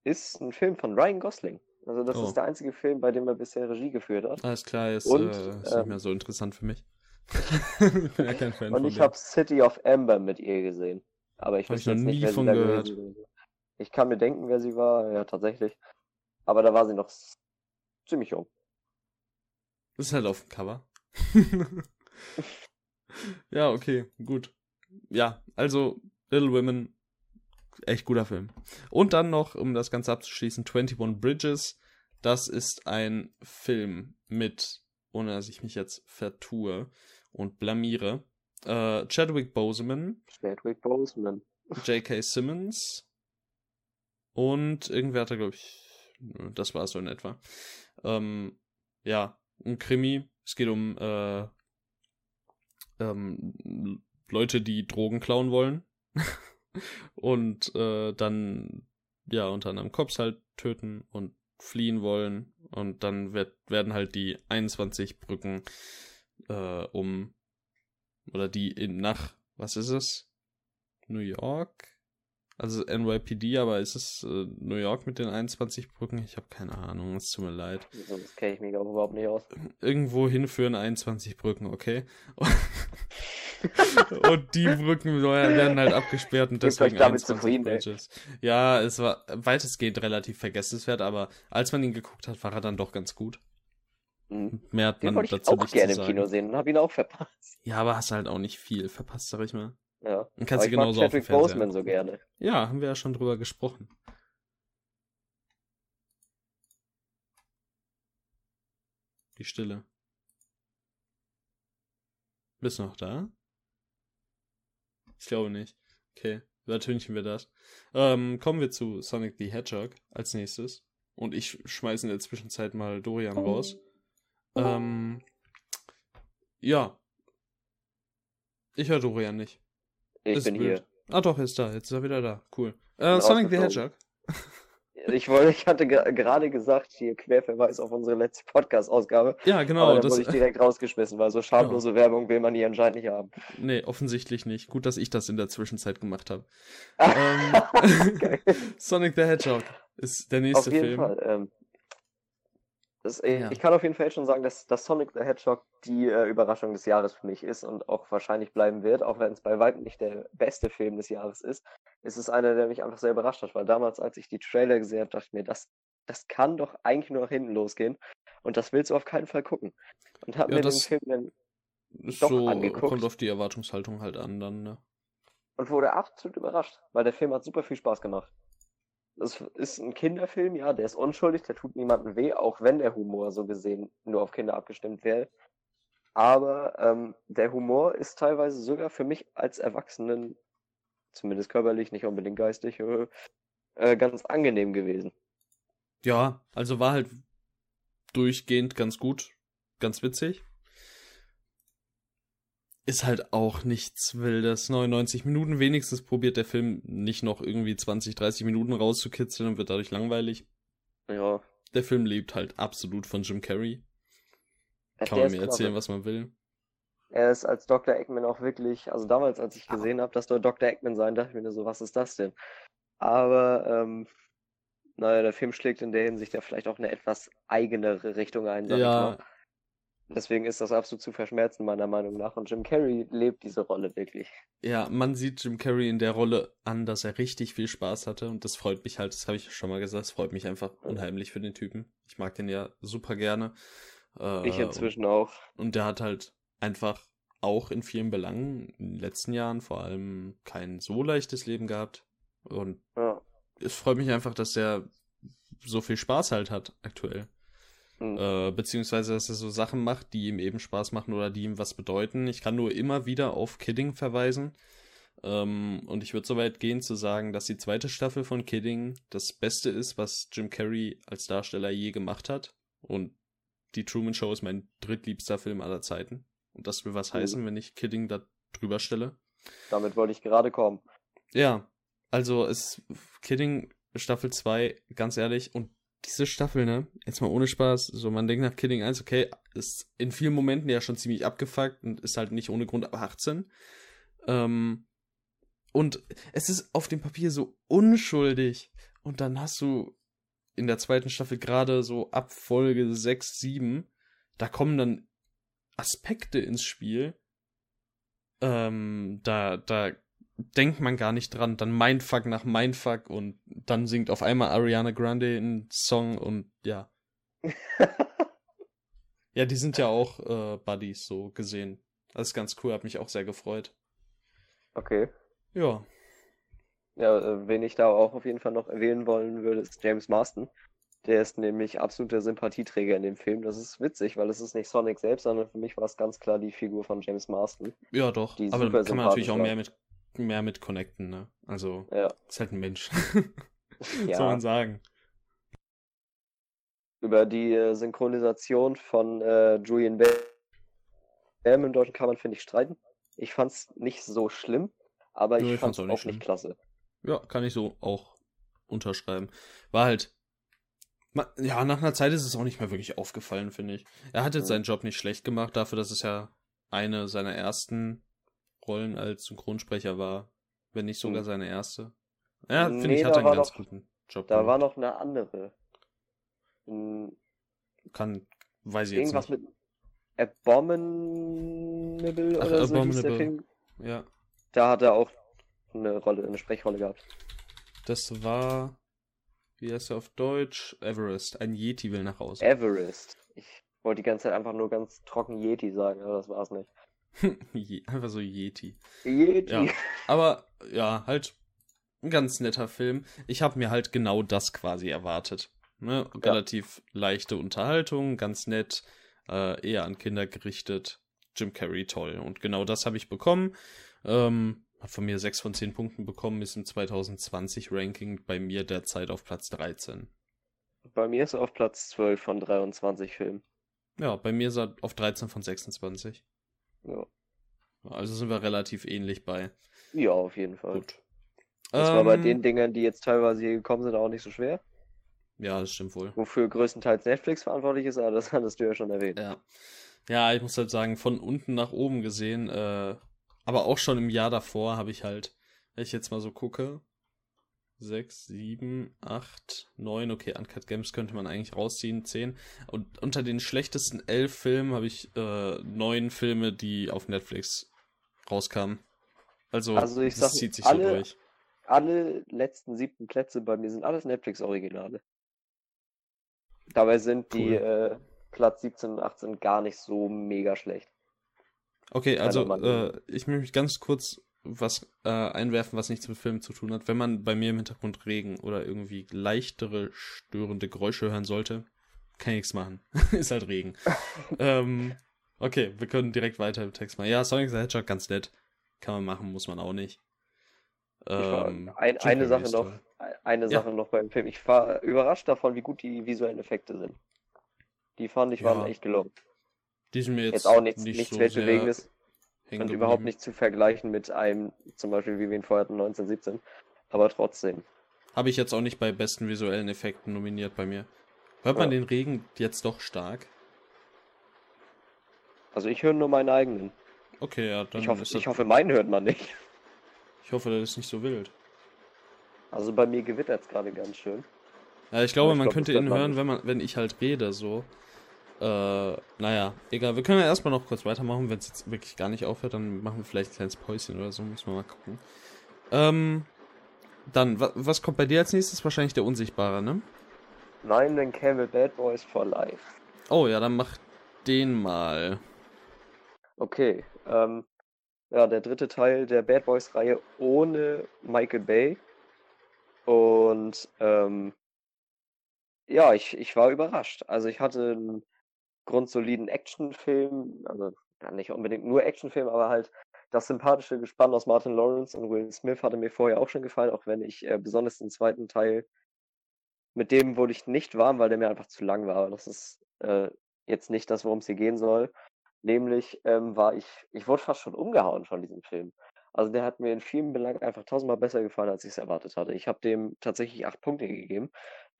Ist ein Film von Ryan Gosling. Also das Oh. ist der einzige Film, bei dem er bisher Regie geführt hat. Alles klar, ist, Und, äh, ist ähm, nicht mehr so interessant für mich. [LAUGHS] ich bin ja kein Fan Und ich habe City of Amber mit ihr gesehen. Aber ich weiß noch nicht, nie sie von gehört. Ich kann mir denken, wer sie war. Ja, tatsächlich. Aber da war sie noch ziemlich jung. Ist halt auf dem Cover. [LAUGHS] [LAUGHS] ja, okay, gut. Ja, also Little Women, echt guter Film. Und dann noch, um das Ganze abzuschließen, 21 Bridges. Das ist ein Film mit, ohne dass ich mich jetzt vertue und blamiere, äh, Chadwick Boseman, Chadwick Boseman. J.K. Simmons und irgendwer hat da, glaube ich, das war es so in etwa. Ähm, ja, ein Krimi. Es geht um äh, ähm, Leute, die Drogen klauen wollen [LAUGHS] und äh, dann ja unter anderem Cops halt töten und fliehen wollen. Und dann wird, werden halt die 21 Brücken äh, um oder die in nach was ist es? New York? Also NYPD aber ist es äh, New York mit den 21 Brücken? Ich habe keine Ahnung es tut mir leid. Sonst kenne ich mich auch überhaupt nicht aus. irgendwo hinführen 21 Brücken, okay? [LAUGHS] [LAUGHS] und die Brücken werden halt abgesperrt und deswegen damit 21 zufrieden, ey. Bridges. Ja, es war weitestgehend relativ vergessenswert, aber als man ihn geguckt hat, war er dann doch ganz gut. Mhm. Mehr hat Den man ich dazu auch nicht gerne zu im sagen. Kino sehen und habe ihn auch verpasst. Ja, aber hast halt auch nicht viel verpasst, sag ich mal. Ja. Und kannst du ich mag genauso auf dem Boseman so gerne. Ja, haben wir ja schon drüber gesprochen. Die Stille. Bist du noch da? Ich glaube nicht. Okay, übertünchen wir das. Ähm, kommen wir zu Sonic the Hedgehog als nächstes. Und ich schmeiße in der Zwischenzeit mal Dorian raus. Ähm, ja. Ich höre Dorian nicht. Ich Ist bin blöd. Ah doch, er ist da. Jetzt ist er wieder da. Cool. Äh, Sonic the. Hedgehog. [LAUGHS] Ich wollte, ich hatte ge- gerade gesagt, hier Querverweis auf unsere letzte Podcast-Ausgabe. Ja, genau. aber dann Das, wurde ich direkt rausgeschmissen, weil so schamlose Werbung will man hier anscheinend nicht haben. nee, offensichtlich nicht. Gut, dass ich das in der Zwischenzeit gemacht habe. [LAUGHS] Ähm. [LAUGHS] Sonic the Hedgehog ist der auf nächste jeden Film. Fall. Ähm, das, äh, Ja. Ich kann auf jeden Fall jetzt schon sagen, dass, dass Sonic the Hedgehog die äh, Überraschung des Jahres für mich ist und auch wahrscheinlich bleiben wird, auch wenn es bei weitem nicht der beste Film des Jahres ist. ist Es einer, der mich einfach sehr überrascht hat, weil damals, als ich die Trailer gesehen habe, dachte ich mir, das, das kann doch eigentlich nur nach hinten losgehen und das willst du auf keinen Fall gucken. Und habe Ja, mir das- den Film dann Ist doch so, angeguckt. kommt auf die Erwartungshaltung halt an dann, ne? und wurde absolut überrascht, weil der Film hat super viel Spaß gemacht. Das ist ein Kinderfilm, ja, der ist unschuldig, der tut niemandem weh, auch wenn der Humor so gesehen nur auf Kinder abgestimmt wäre. Aber ähm, der Humor ist teilweise sogar für mich als Erwachsenen, zumindest körperlich, nicht unbedingt geistig, äh, äh, ganz angenehm gewesen. Ja, also war halt durchgehend ganz gut, ganz witzig. Ist halt auch nichts Wildes. 99 Minuten wenigstens probiert der Film nicht noch irgendwie 20, 30 Minuten rauszukitzeln und wird dadurch langweilig. Ja. Der Film lebt halt absolut von Jim Carrey. Äh, Kann man mir erzählen, was man will. Er ist als Dr. Eggman auch wirklich, also damals, als ich gesehen habe, das soll Dr. Eggman sein, dachte ich mir nur so, was ist das denn? Aber ähm, naja, der Film schlägt in der Hinsicht ja vielleicht auch eine etwas eigenere Richtung ein, sag Ja. ich mal. Deswegen ist das absolut zu verschmerzen, meiner Meinung nach. Und Jim Carrey lebt diese Rolle wirklich. Ja, man sieht Jim Carrey in der Rolle an, dass er richtig viel Spaß hatte und das freut mich halt, das habe ich schon mal gesagt, das freut mich einfach unheimlich für den Typen. Ich mag den ja super gerne. Äh, Ich inzwischen auch. Und der hat halt einfach auch in vielen Belangen in den letzten Jahren vor allem kein so leichtes Leben gehabt. Und Ja. es freut mich einfach, dass er so viel Spaß halt hat aktuell. Hm. Äh, beziehungsweise, dass er so Sachen macht, die ihm eben Spaß machen oder die ihm was bedeuten. Ich kann nur immer wieder auf Kidding verweisen. Ähm, und ich würde so weit gehen zu sagen, dass die zweite Staffel von Kidding das Beste ist, was Jim Carrey als Darsteller je gemacht hat. Und die Truman Show ist mein drittliebster Film aller Zeiten. Und das will was Mhm. heißen, wenn ich Kidding da drüber stelle. Damit wollte ich gerade kommen. Ja, also es Kidding Staffel 2, ganz ehrlich, und diese Staffel, ne, jetzt mal ohne Spaß, so man denkt nach Kidding 1, okay, ist in vielen Momenten ja schon ziemlich abgefuckt und ist halt nicht ohne Grund ab 18. Ähm, und es ist auf dem Papier so unschuldig. Und dann hast du in der zweiten Staffel gerade so ab Folge 6, 7, da kommen dann Aspekte ins Spiel. Ähm, da, da denkt man gar nicht dran. Dann Mindfuck nach Mindfuck und dann singt auf einmal Ariana Grande einen Song und ja. [LAUGHS] Ja, die sind ja auch äh, Buddies so gesehen. Das ist ganz cool, hat mich auch sehr gefreut. Okay. Ja. Ja, äh, wen ich da auch auf jeden Fall noch erwähnen wollen würde, ist James Marston. Der ist nämlich absoluter Sympathieträger in dem Film. Das ist witzig, weil es ist nicht Sonic selbst, sondern für mich war es ganz klar die Figur von James Marston. Ja, doch. Die Aber da kann man natürlich auch mehr mit, mehr mit connecten, ne? Also, Ja. ist halt ein Mensch. Ja. [LAUGHS] Soll man sagen. Über die äh, Synchronisation von äh, Julian Bam im Deutschen kann man, finde ich, streiten. Ich fand's nicht so schlimm, aber ich ich fand's fand's auch auch nicht, nicht klasse. Ja, kann ich so auch unterschreiben. War halt. Ja, nach einer Zeit ist es auch nicht mehr wirklich aufgefallen, finde ich. Er hat jetzt Mhm. seinen Job nicht schlecht gemacht, dafür, dass es ja eine seiner ersten Rollen als Synchronsprecher war. Wenn nicht sogar Mhm. seine erste. Ja, finde Nee, ich, hat er einen war ganz noch- guten Job Da war gemacht. noch eine andere. Hm, Kann, weiß ich jetzt Irgendwas nicht. mit Abominable Ach, oder so hieß der Abominable. Film. Ja, Da hat er auch eine Rolle, eine Sprechrolle gehabt. das war, wie heißt er auf Deutsch? Everest. Ein Yeti will nach Hause. Everest. Ich wollte die ganze Zeit einfach nur ganz trocken Yeti sagen, aber das war's nicht. [LAUGHS] Einfach so Yeti. Yeti. Ja. [LAUGHS] Aber ja, halt ein ganz netter Film. Ich habe mir halt genau das quasi erwartet. Ne? Relativ leichte Unterhaltung, ganz nett, äh, eher an Kinder gerichtet. Jim Carrey toll. Und genau das habe ich bekommen. Ähm, hat von mir 6 von 10 Punkten bekommen, ist im 2020 Ranking bei mir derzeit auf Platz 13. Bei mir ist er auf Platz 12 von 23 Filmen. Ja, bei mir ist er auf 13 von 26. Ja. Also sind wir relativ ähnlich bei. ja, auf jeden Fall. Gut. Das war bei Ähm, den Dingern, die jetzt teilweise hier gekommen sind, auch nicht so schwer. Ja, das stimmt wohl. Wofür größtenteils Netflix verantwortlich ist, aber das [LAUGHS] hattest du ja schon erwähnt. Ja. Ja, ich muss halt sagen, von unten nach oben gesehen, äh, aber auch schon im Jahr davor habe ich halt, wenn ich jetzt mal so gucke, 6, 7, 8, 9, okay, Uncut Games könnte man eigentlich rausziehen, 10. Und unter den schlechtesten 11 Filmen habe ich äh, 9 Filme, die auf Netflix rauskamen. Also, Also ich das sag, zieht sich alle- so durch. Alle letzten siebten Plätze bei mir sind alles Netflix-Originale. Dabei sind die Cool. äh, Platz 17 und 18 gar nicht so mega schlecht. Okay, also äh, ich möchte ganz kurz was äh, einwerfen, was nichts mit Film zu tun hat. Wenn man bei mir im Hintergrund Regen oder irgendwie leichtere störende Geräusche hören sollte, kann ich nichts machen. [LAUGHS] Ist halt Regen. [LAUGHS] ähm, okay, wir können direkt weiter im Text machen. Ja, Sonic the Hedgehog ganz nett. Kann man machen, muss man auch nicht. Ähm, ein, eine Sache noch, toll. eine Ja. Sache noch beim Film. Ich war überrascht davon, wie gut die visuellen Effekte sind. Die fand ich waren Ja, echt gelungen. Die sind mir jetzt, Jetzt auch nichts, nicht nichts so Weltbewegendes hängen und überhaupt nicht zu vergleichen mit einem, zum Beispiel wie wir ihn vorher hatten, 1917. Aber trotzdem. Habe ich jetzt auch nicht bei besten visuellen Effekten nominiert bei mir. Hört man Ja. den Regen jetzt doch stark? Also ich höre nur meinen eigenen. Okay, ja, dann Ich hoffe, das ich hoffe, meinen hört man nicht. Ich hoffe, das ist nicht so wild. Also bei mir gewittert es gerade ganz schön. Ja, ich glaube, ich man glaub, könnte ihn hören, wenn man, wenn ich halt rede, so. Äh, naja, egal. Wir können ja erstmal noch kurz weitermachen. Wenn es jetzt wirklich gar nicht aufhört, dann machen wir vielleicht ein kleines Päuschen oder so. Muss man mal gucken. Ähm, dann, wa was kommt bei dir als nächstes? Wahrscheinlich der Unsichtbare, ne? Nein, dann käme Bad Boys for Life. Oh ja, dann mach den mal. Okay, ähm, ja, der dritte Teil der Bad Boys-Reihe ohne Michael Bay. Und ähm, ja, ich, ich war überrascht. Also ich hatte einen grundsoliden Actionfilm, also ja, nicht unbedingt nur Actionfilm, aber halt das sympathische Gespann aus Martin Lawrence und Will Smith hatte mir vorher auch schon gefallen, auch wenn ich äh, besonders den zweiten Teil mit dem wurde ich nicht warm, weil der mir einfach zu lang war. Das ist äh, jetzt nicht das, worum es hier gehen soll. Nämlich ähm, war ich, ich wurde fast schon umgehauen von diesem Film. Also der hat mir in vielen Belangen einfach tausendmal besser gefallen, als ich es erwartet hatte. Ich habe dem tatsächlich acht Punkte gegeben.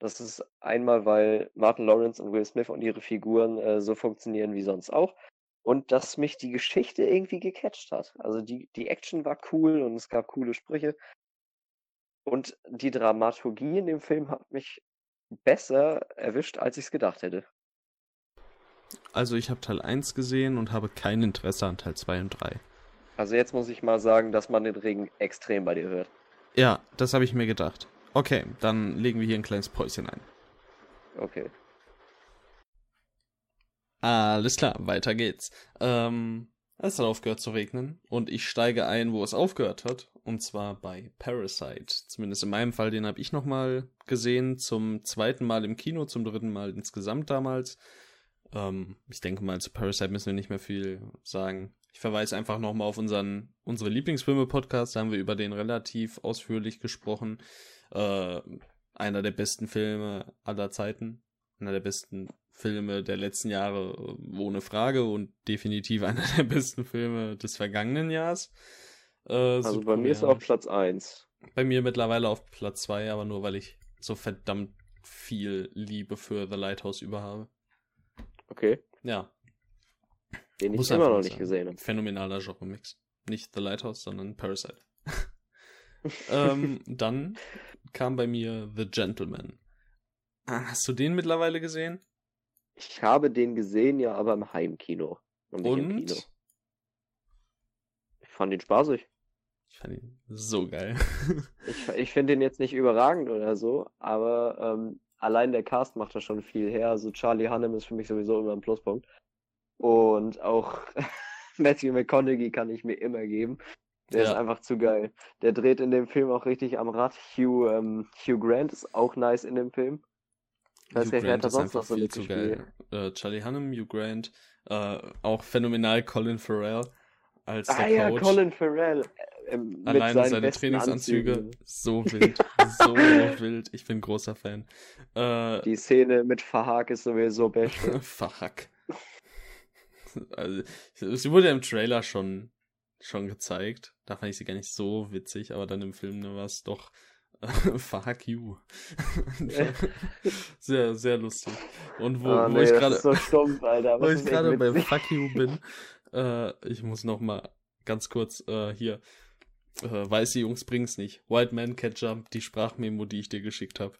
Das ist einmal, weil Martin Lawrence und Will Smith und ihre Figuren äh, so funktionieren wie sonst auch. Und dass mich die Geschichte irgendwie gecatcht hat. Also die, die Action war cool und es gab coole Sprüche. Und die Dramaturgie in dem Film hat mich besser erwischt, als ich es gedacht hätte. Also ich habe Teil 1 gesehen und habe kein Interesse an Teil 2 und 3. Also jetzt muss ich mal sagen, dass man den Regen extrem bei dir hört. Ja, das habe ich mir gedacht. Okay, dann legen wir hier ein kleines Päuschen ein. Okay. Alles klar, weiter geht's. Ähm, es hat aufgehört zu regnen und ich steige ein, wo es aufgehört hat. Und zwar bei Parasite. Zumindest in meinem Fall, den habe ich nochmal gesehen. Zum zweiten Mal im Kino, zum dritten Mal insgesamt damals. Ähm, ich denke mal, zu Parasite müssen wir nicht mehr viel sagen. Ich verweise einfach nochmal auf unseren, unsere Lieblingsfilme-Podcast. Da haben wir über den relativ ausführlich gesprochen. Äh, einer der besten Filme aller Zeiten. Einer der besten Filme der letzten Jahre, äh, ohne Frage. Und definitiv [LAUGHS] einer der besten Filme des vergangenen Jahres. Äh, Also bei mir ist er auf Platz 1. Bei mir mittlerweile auf Platz 2, aber nur weil ich so verdammt viel Liebe für The Lighthouse über habe. Okay. Ja, Den ich immer noch nicht sagen. gesehen habe. phänomenaler Genre-Mix. Nicht The Lighthouse, sondern Parasite. [LAUGHS] ähm, [LAUGHS] dann kam bei mir The Gentleman. Ah, Hast du den mittlerweile gesehen? Ich habe den gesehen, ja, aber im Heimkino. Und nicht im Und? Kino. Ich fand ihn spaßig. Ich fand ihn so geil. [LAUGHS] Ich, ich finde den jetzt nicht überragend oder so, aber ähm, allein der Cast macht da schon viel her. Also Charlie Hunnam ist für mich sowieso immer ein Pluspunkt. Und auch [LAUGHS] Matthew McConaughey kann ich mir immer geben. Der ist Ja. einfach zu geil. Der dreht in dem Film auch richtig am Rad. Hugh, ähm, Hugh Grant ist auch nice in dem Film. Weiß Hugh Grant ist sonst noch so viel zu geil. Äh, Charlie Hunnam, Hugh Grant, äh, auch phänomenal Colin Farrell als Ah der ja, Coach. Colin Farrell. äh, ähm, seinen seine Trainingsanzüge, Anzügen. so [LAUGHS] wild, so wild. Ich bin großer Fan. Äh, Die Szene mit Fahak ist sowieso beste. [LAUGHS] Fuck. Also, sie wurde ja im Trailer schon, schon gezeigt. Da fand ich sie gar nicht so witzig, aber dann im Film ne, war es doch [LAUGHS] Fuck you. [LAUGHS] sehr, sehr lustig. Und wo, wo nee, ich gerade so [LAUGHS] wo ich gerade bei. Fuck you bin, äh, ich muss noch mal ganz kurz äh, hier äh, weiße Jungs bring's nicht. White Man Can't Jump, die Sprachmemo, die ich dir geschickt habe.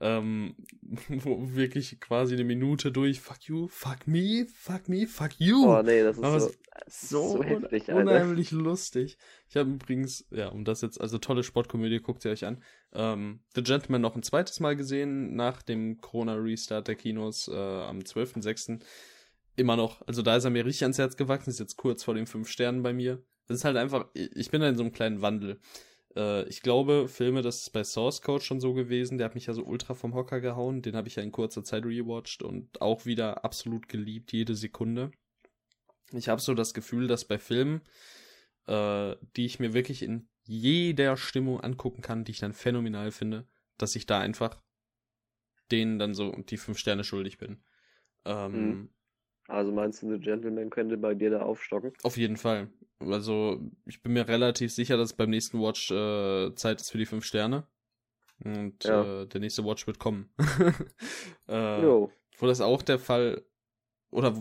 Ähm, [LAUGHS] wo wirklich quasi eine Minute durch Fuck you, fuck me, fuck me, fuck you. Oh nee, das ist Aber so, so, so un- heftig, Alter. unheimlich lustig. Ich habe übrigens, ja, um das jetzt, also tolle Sportkomödie, guckt ihr euch an. Ähm, The Gentleman noch ein zweites Mal gesehen, nach dem Corona-Restart der Kinos äh, am 12.06. Immer noch, also da ist er mir richtig ans Herz gewachsen, ist jetzt kurz vor den fünf Sternen bei mir. Das ist halt einfach, ich bin da in so einem kleinen Wandel. Äh, ich glaube, Filme, das ist bei Source Code schon so gewesen, der hat mich ja so ultra vom Hocker gehauen, den habe ich ja in kurzer Zeit rewatcht und auch wieder absolut geliebt, jede Sekunde. Ich habe so das Gefühl, dass bei Filmen, äh, die ich mir wirklich in jeder Stimmung angucken kann, die ich dann phänomenal finde, dass ich da einfach denen dann so die fünf Sterne schuldig bin. Ähm, Mhm. Also meinst du, The Gentleman könnte bei dir da aufstocken? Auf jeden Fall. Also, ich bin mir relativ sicher, dass beim nächsten Watch äh, Zeit ist für die fünf Sterne. Und Ja. äh, der nächste Watch wird kommen. [LAUGHS] äh, Jo. wo das auch der Fall, oder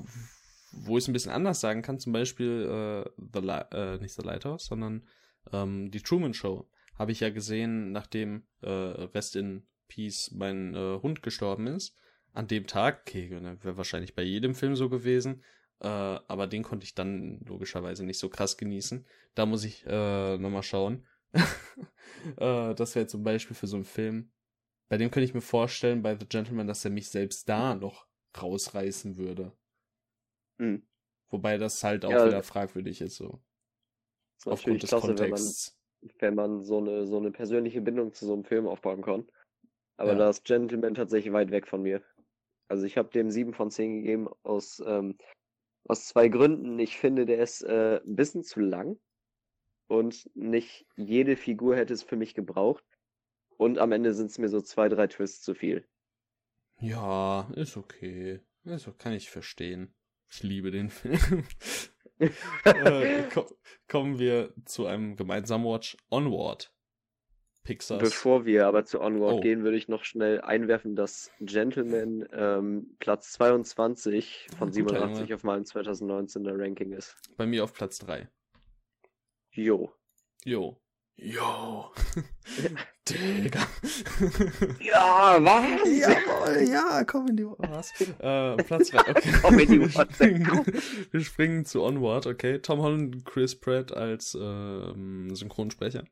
wo- ich es ein bisschen anders sagen kann, zum Beispiel äh, The Li äh, nicht The Lighthouse, sondern ähm, die Truman Show habe ich ja gesehen, nachdem äh, Rest in Peace mein äh, Hund gestorben ist. An dem Tag, okay, ne, wäre wahrscheinlich bei jedem Film so gewesen, äh, aber den konnte ich dann logischerweise nicht so krass genießen. Da muss ich äh, nochmal schauen. [LAUGHS] äh, das wäre zum Beispiel für so einen Film, bei dem könnte ich mir vorstellen, bei The Gentleman, dass er mich selbst da noch rausreißen würde. Mhm. Wobei das halt auch Ja, wieder fragwürdig ist, so. Ist Aufgrund des klasse, wenn man, Kontexts. wenn man so eine, so eine persönliche Bindung zu so einem Film aufbauen kann. Aber Ja. da ist Gentleman tatsächlich weit weg von mir. Also ich habe dem 7 von 10 gegeben aus, ähm, aus zwei Gründen. Ich finde, der ist äh, ein bisschen zu lang und nicht jede Figur hätte es für mich gebraucht. Und am Ende sind es mir so zwei, drei Twists zu viel. Ja, ist okay. Also kann ich verstehen. Ich liebe den Film. [LAUGHS] äh, ko kommen wir zu einem gemeinsamen Watch Onward. Pixars. Bevor wir aber zu Onward Oh. gehen, würde ich noch schnell einwerfen, dass Gentleman ähm, Platz 22 von guter 87 Junge. auf meinem 2019er Ranking ist. Bei mir auf Platz 3. Jo. Jo. Jo. [LAUGHS] Digga. [LAUGHS] Ja, was? Jawohl, ja, komm in die Was? Äh, Platz 3. Okay. [LAUGHS] Komm in die WhatsApp. Wir springen zu Onward, okay. Tom Holland und Chris Pratt als ähm, Synchronsprecher.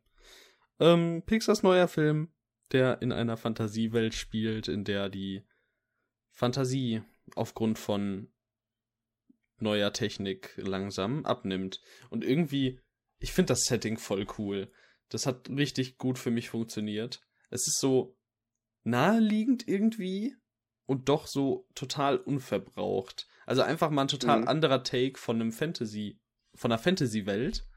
Ähm, Pixars neuer Film, der in einer Fantasiewelt spielt, in der die Fantasie aufgrund von neuer Technik langsam abnimmt. Und irgendwie, ich finde das Setting voll cool. Das hat richtig gut für mich funktioniert. Es ist so naheliegend irgendwie und doch so total unverbraucht. Also einfach mal ein total Mhm. anderer Take von einem Fantasy, von einer Fantasy-Welt.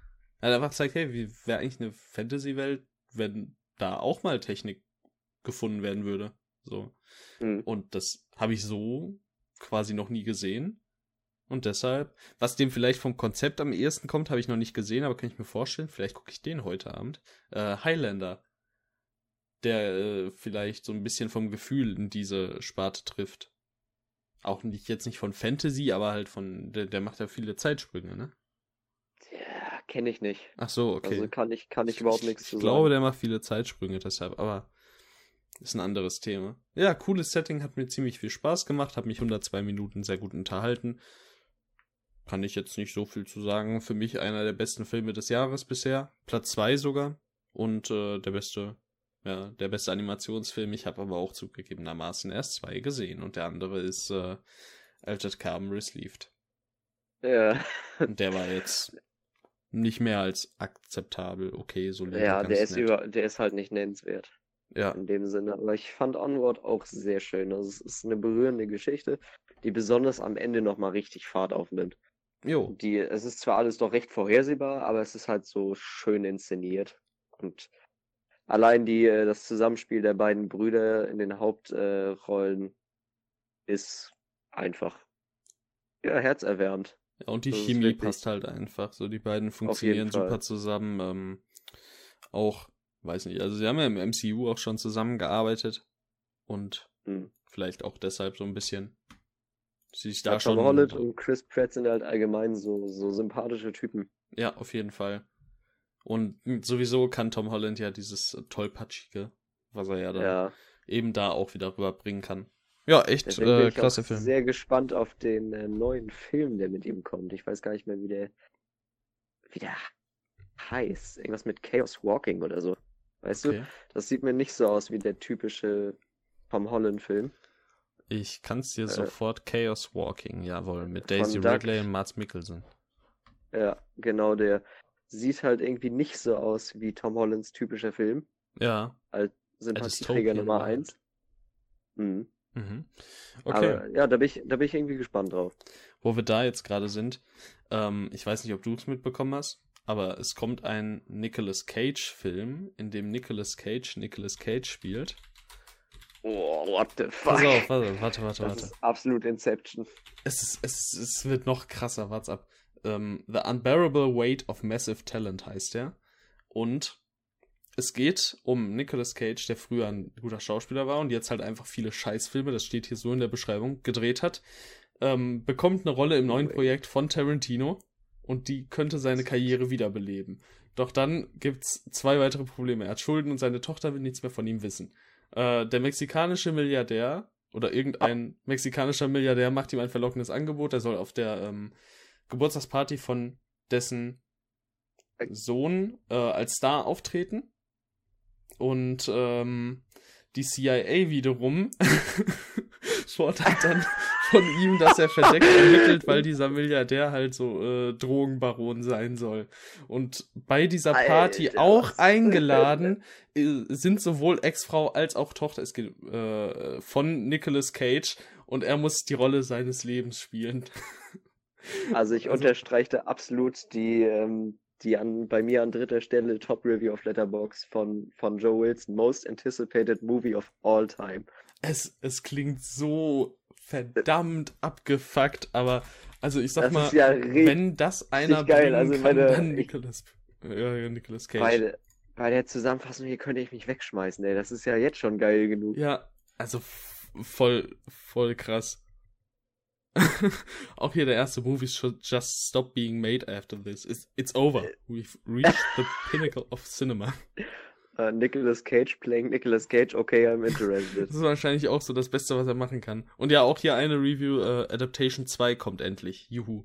Er hat einfach gesagt, hey, wie wäre eigentlich eine Fantasy-Welt, wenn da auch mal Technik gefunden werden würde. So. Hm. Und das habe ich so quasi noch nie gesehen. Und deshalb, was dem vielleicht vom Konzept am ehesten kommt, habe ich noch nicht gesehen, aber kann ich mir vorstellen, vielleicht gucke ich den heute Abend. Äh, Highlander. Der äh, vielleicht so ein bisschen vom Gefühl in diese Sparte trifft. Auch nicht jetzt nicht von Fantasy, aber halt von, der, der macht ja viele Zeitsprünge, ne? Ja, kenne ich nicht. Ach so, okay. Also kann ich, kann ich überhaupt nichts Ich zu glaube, sagen. der macht viele Zeitsprünge deshalb, aber ist ein anderes Thema. Ja, cooles Setting, hat mir ziemlich viel Spaß gemacht, hat mich 102 Minuten sehr gut unterhalten. Kann ich jetzt nicht so viel zu sagen. Für mich einer der besten Filme des Jahres bisher. Platz 2 sogar. Und äh, der beste, ja, der beste Animationsfilm. Ich habe aber auch zugegebenermaßen erst zwei gesehen. Und der andere ist äh, Altered Carbon Received. Ja, Und der war jetzt [LAUGHS] nicht mehr als akzeptabel. Okay, solide. ja der ist nett. über, der ist halt nicht nennenswert. Ja, in dem Sinne. Aber ich fand Onward auch sehr schön. Also es ist eine berührende Geschichte, die besonders am Ende nochmal richtig Fahrt aufnimmt. jo. Die, es ist zwar alles doch recht vorhersehbar, aber es ist halt so schön inszeniert. Und allein die, äh, das Zusammenspiel der beiden Brüder in den Hauptrollen äh, ist einfach ja, herzerwärmend. Ja, und die Das Chemie passt halt einfach. So, die beiden funktionieren super zusammen. Ähm, auch, weiß nicht, also sie haben ja im MCU auch schon zusammengearbeitet. Und Hm. vielleicht auch deshalb so ein bisschen. Sie sich Ja, da Tom schon. Holland und Chris Pratt sind halt allgemein so, so sympathische Typen. Ja, auf jeden Fall. Und sowieso kann Tom Holland ja dieses tollpatschige, was er ja dann Ja. eben da auch wieder rüberbringen kann. Ja, echt Deswegen bin äh, ich klasse auch Film. sehr gespannt auf den äh, neuen Film, der mit ihm kommt. Ich weiß gar nicht mehr, wie der, wie der heißt. Irgendwas mit Chaos Walking oder so. Weißt du, Okay. das sieht mir nicht so aus wie der typische Tom Holland-Film. Ich kann's dir Äh, sofort Chaos Walking, jawohl, mit Daisy Ridley und Mats Mikkelsen. Ja, genau, der sieht halt irgendwie nicht so aus wie Tom Hollands typischer Film. Ja. Sympathieträger Dystopian Nummer war 1. Mhm. Mhm. Okay. Aber ja, da bin ich, da bin ich irgendwie gespannt drauf. Wo wir da jetzt gerade sind, ähm, ich weiß nicht, ob du es mitbekommen hast, aber es kommt ein Nicolas Cage-Film, in dem Nicolas Cage Nicolas Cage spielt. Oh, what the fuck? Pass auf, warte, warte, warte, das warte. ist absolut Inception. Es, ist, es, es wird noch krasser, what's ab. Ähm, The Unbearable Weight of Massive Talent heißt der. Und es geht um Nicolas Cage, der früher ein guter Schauspieler war und jetzt halt einfach viele Scheißfilme, das steht hier so in der Beschreibung, gedreht hat. Ähm, bekommt eine Rolle im neuen Projekt von Tarantino und die könnte seine Karriere wiederbeleben. Doch dann gibt's zwei weitere Probleme. Er hat Schulden und seine Tochter will nichts mehr von ihm wissen. Äh, der mexikanische Milliardär oder irgendein mexikanischer Milliardär macht ihm ein verlockendes Angebot. Er soll auf der ähm, Geburtstagsparty von dessen Sohn äh, als Star auftreten. Und ähm, die CIA wiederum [LAUGHS] fordert dann von ihm, dass er verdeckt ermittelt, weil dieser Milliardär halt so äh, Drogenbaron sein soll. Und bei dieser Party Alter, auch eingeladen äh, sind sowohl Ex-Frau als auch Tochter es geht, äh, von Nicolas Cage und er muss die Rolle seines Lebens spielen. [LAUGHS] Also ich also, unterstreiche absolut die, ähm, die an, bei mir an dritter Stelle Top Review of Letterbox von, von Joe Wilson, Most Anticipated Movie of All Time. Es, es klingt so verdammt abgefuckt, aber also ich sag das mal, ja wenn das einer geil. Also kann, meine, dann Nicolas, ja, Nicolas Cage. Bei, bei der Zusammenfassung hier könnte ich mich wegschmeißen, ey. Das ist ja jetzt schon geil genug. Ja, also voll, voll krass. [LAUGHS] Auch hier der erste Movie should just stop being made after this. It's, it's over. We've reached the pinnacle of cinema. Uh, [LAUGHS] Nicolas Cage playing Nicolas Cage, okay, I'm interested. [LAUGHS] das ist wahrscheinlich auch so das Beste, was er machen kann. Und ja, auch hier eine Review, uh, Adaptation 2 kommt endlich. Juhu.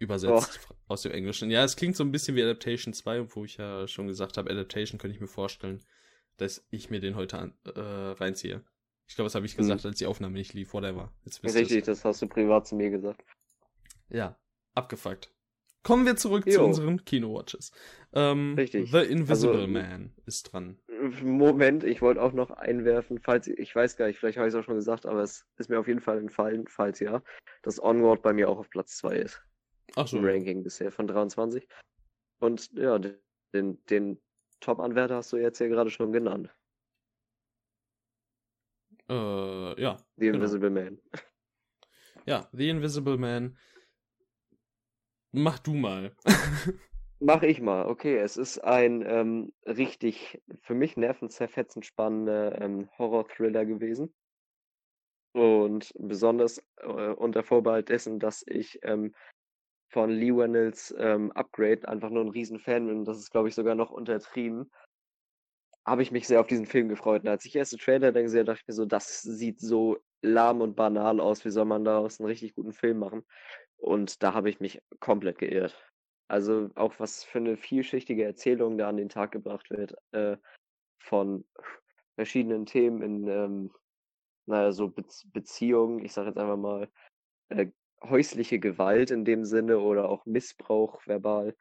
Übersetzt oh. aus dem Englischen. Ja, es klingt so ein bisschen wie Adaptation 2, wo ich ja schon gesagt habe, Adaptation könnte ich mir vorstellen, dass ich mir den heute an, äh, reinziehe. Ich glaube, das habe ich gesagt, hm. als die Aufnahme nicht lief, whatever. Jetzt Richtig, das hast du privat zu mir gesagt. Ja, abgefuckt. Kommen wir zurück jo. zu unseren Kino-Watches. Ähm, Richtig. The Invisible also, Man ist dran. Moment, ich wollte auch noch einwerfen, falls ich weiß gar nicht, vielleicht habe ich es auch schon gesagt, aber es ist mir auf jeden Fall entfallen, falls ja, dass Onward bei mir auch auf Platz 2 ist. Ach so. Im Ranking bisher von 23. Und ja, den, den Top-Anwärter hast du jetzt ja gerade schon genannt. Äh, ja. The genau. Invisible genau. Man. Ja, The Invisible Man. Mach du mal. [LAUGHS] Mach ich mal. Okay, es ist ein ähm, richtig für mich nervenzerfetzend spannender ähm, Horror-Thriller gewesen. Und besonders äh, unter Vorbehalt dessen, dass ich ähm, von Lee Wennels ähm, Upgrade einfach nur ein Riesenfan bin. Das ist, glaube ich, sogar noch untertrieben habe ich mich sehr auf diesen Film gefreut. Und als ich erst den Trailer dann gesehen dachte ich mir so, das sieht so lahm und banal aus. Wie soll man daraus einen richtig guten Film machen? Und da habe ich mich komplett geirrt. Also auch was für eine vielschichtige Erzählung da an den Tag gebracht wird äh, von verschiedenen Themen in, ähm, naja, so Be Beziehungen, ich sage jetzt einfach mal, äh, häusliche Gewalt in dem Sinne oder auch Missbrauch verbal,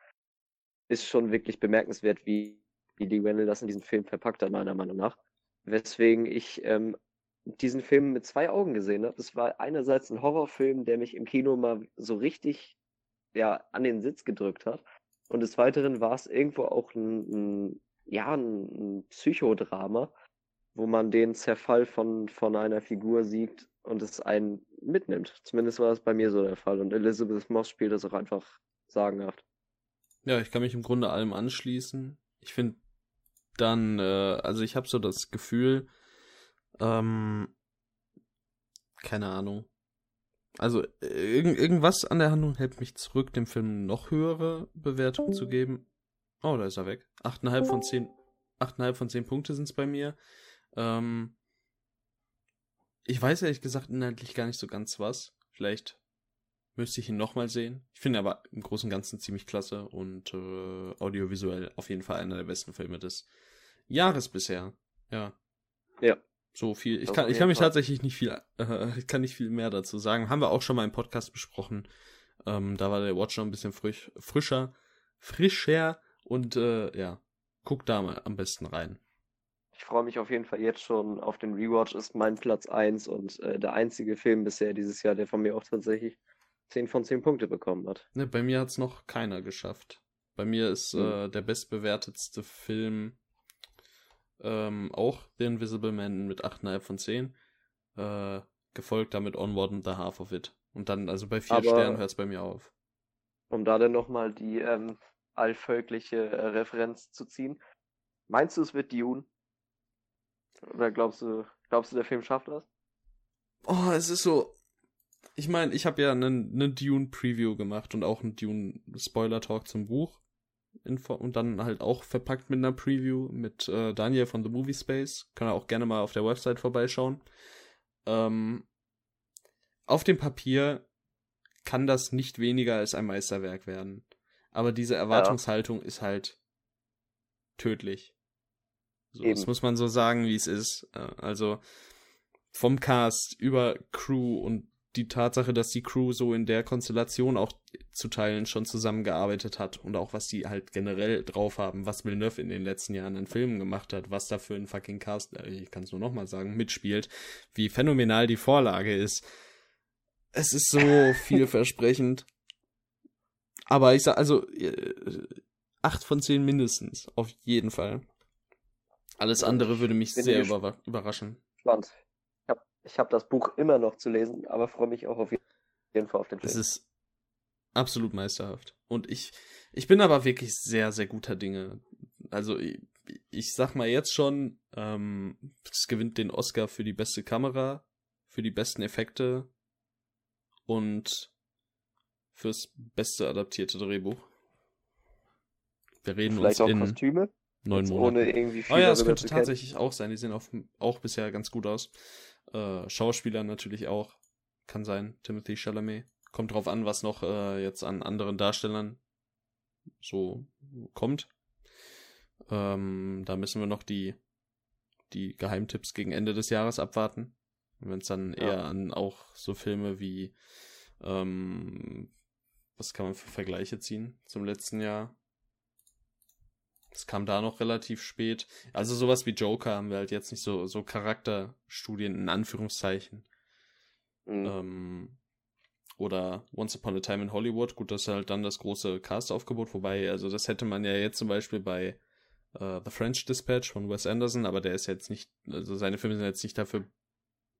ist schon wirklich bemerkenswert, wie wie Lee Wendell das in diesem Film verpackt hat, meiner Meinung nach. Weswegen ich ähm, diesen Film mit zwei Augen gesehen habe. Es war einerseits ein Horrorfilm, der mich im Kino mal so richtig ja, an den Sitz gedrückt hat. Und des Weiteren war es irgendwo auch ein, ein ja, ein, ein, Psychodrama, wo man den Zerfall von, von einer Figur sieht und es einen mitnimmt. Zumindest war es bei mir so der Fall. Und Elizabeth Moss spielt das auch einfach sagenhaft. Ja, ich kann mich im Grunde allem anschließen. Ich finde dann, äh, also ich habe so das Gefühl, ähm, keine Ahnung. Also irg irgendwas an der Handlung hält mich zurück, dem Film noch höhere Bewertungen zu geben. Oh, da ist er weg. 8,5 von 10, 8,5 von 10 Punkte sind es bei mir. Ähm, ich weiß ehrlich gesagt inhaltlich gar nicht so ganz was. Vielleicht müsste ich ihn nochmal sehen. Ich finde aber im Großen und Ganzen ziemlich klasse und äh, audiovisuell auf jeden Fall einer der besten Filme des Jahres bisher. Ja. Ja. So viel. Ich kann, ich kann mich Fall. tatsächlich nicht viel, äh, kann nicht viel mehr dazu sagen. Haben wir auch schon mal im Podcast besprochen. Ähm, da war der Watcher ein bisschen frisch, frischer, frischer und äh, ja, guck da mal am besten rein. Ich freue mich auf jeden Fall jetzt schon auf den Rewatch. Ist mein Platz 1 und äh, der einzige Film bisher dieses Jahr, der von mir auch tatsächlich 10 von 10 Punkte bekommen hat. Ne, bei mir hat es noch keiner geschafft. Bei mir ist hm. äh, der bestbewertetste Film ähm, auch The Invisible Man mit 8,5 von 10. Äh, gefolgt damit Onward and the Half of It. Und dann, also bei vier Sternen hört es bei mir auf. Um da dann nochmal die ähm, allvölkliche äh, Referenz zu ziehen. Meinst du, es wird Dune? Oder glaubst du, glaubst du, der Film schafft das? Oh, es ist so. Ich meine, ich habe ja eine Dune-Preview gemacht und auch einen Dune-Spoiler-Talk zum Buch. und dann halt auch verpackt mit einer Preview mit äh, Daniel von The Movie Space. Kann er auch gerne mal auf der Website vorbeischauen. Ähm, auf dem Papier kann das nicht weniger als ein Meisterwerk werden. Aber diese Erwartungshaltung ja. ist halt tödlich. So, das muss man so sagen, wie es ist. Äh, also vom Cast über Crew und die Tatsache, dass die Crew so in der Konstellation auch zu Teilen schon zusammengearbeitet hat und auch was die halt generell drauf haben, was Villeneuve in den letzten Jahren in Filmen gemacht hat, was da für ein fucking Cast, äh, ich kann es nur nochmal sagen, mitspielt, wie phänomenal die Vorlage ist. Es ist so [LAUGHS] vielversprechend. Aber ich sag, also, äh, acht von zehn mindestens, auf jeden Fall. Alles andere würde mich sehr über überraschen. Ich habe das Buch immer noch zu lesen, aber freue mich auch auf jeden Fall auf den Film. Es ist absolut meisterhaft. Und ich, ich bin aber wirklich sehr, sehr guter Dinge. Also ich, ich sag mal jetzt schon, ähm, es gewinnt den Oscar für die beste Kamera, für die besten Effekte und fürs beste adaptierte Drehbuch. Wir reden Vielleicht uns auch in Kostüme? neun Monaten. Ohne irgendwie viel oh ja, das könnte tatsächlich auch sein. Die sehen auch, auch bisher ganz gut aus. Äh, Schauspieler natürlich auch. Kann sein. Timothy Chalamet. Kommt drauf an, was noch äh, jetzt an anderen Darstellern so kommt. Ähm, da müssen wir noch die, die Geheimtipps gegen Ende des Jahres abwarten. Wenn es dann ja. eher an auch so Filme wie ähm, was kann man für Vergleiche ziehen zum letzten Jahr? Das kam da noch relativ spät. Also sowas wie Joker haben wir halt jetzt nicht so, so Charakterstudien in Anführungszeichen. Mhm. Ähm, oder Once Upon a Time in Hollywood. Gut, das ist halt dann das große Cast-Aufgebot, wobei, also das hätte man ja jetzt zum Beispiel bei uh, The French Dispatch von Wes Anderson, aber der ist jetzt nicht, also seine Filme sind jetzt nicht dafür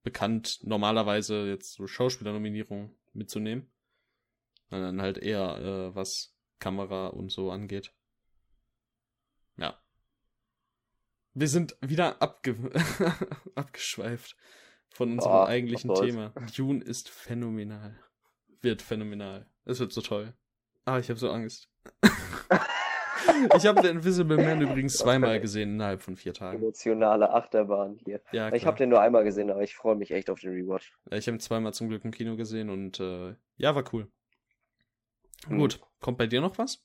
bekannt, normalerweise jetzt so Schauspielernominierungen mitzunehmen. Sondern halt eher, äh, was Kamera und so angeht. Ja. Wir sind wieder abge [LAUGHS] abgeschweift von unserem oh, eigentlichen Thema. Dune ist phänomenal. Wird phänomenal. Es wird so toll. Ah, ich habe so Angst. [LAUGHS] ich habe The Invisible Man übrigens zweimal gesehen innerhalb von vier Tagen. Emotionale Achterbahn hier. Ja, ich habe den nur einmal gesehen, aber ich freue mich echt auf den Rewatch. Ich habe ihn zweimal zum Glück im Kino gesehen und äh, ja, war cool. Hm. Gut, kommt bei dir noch was?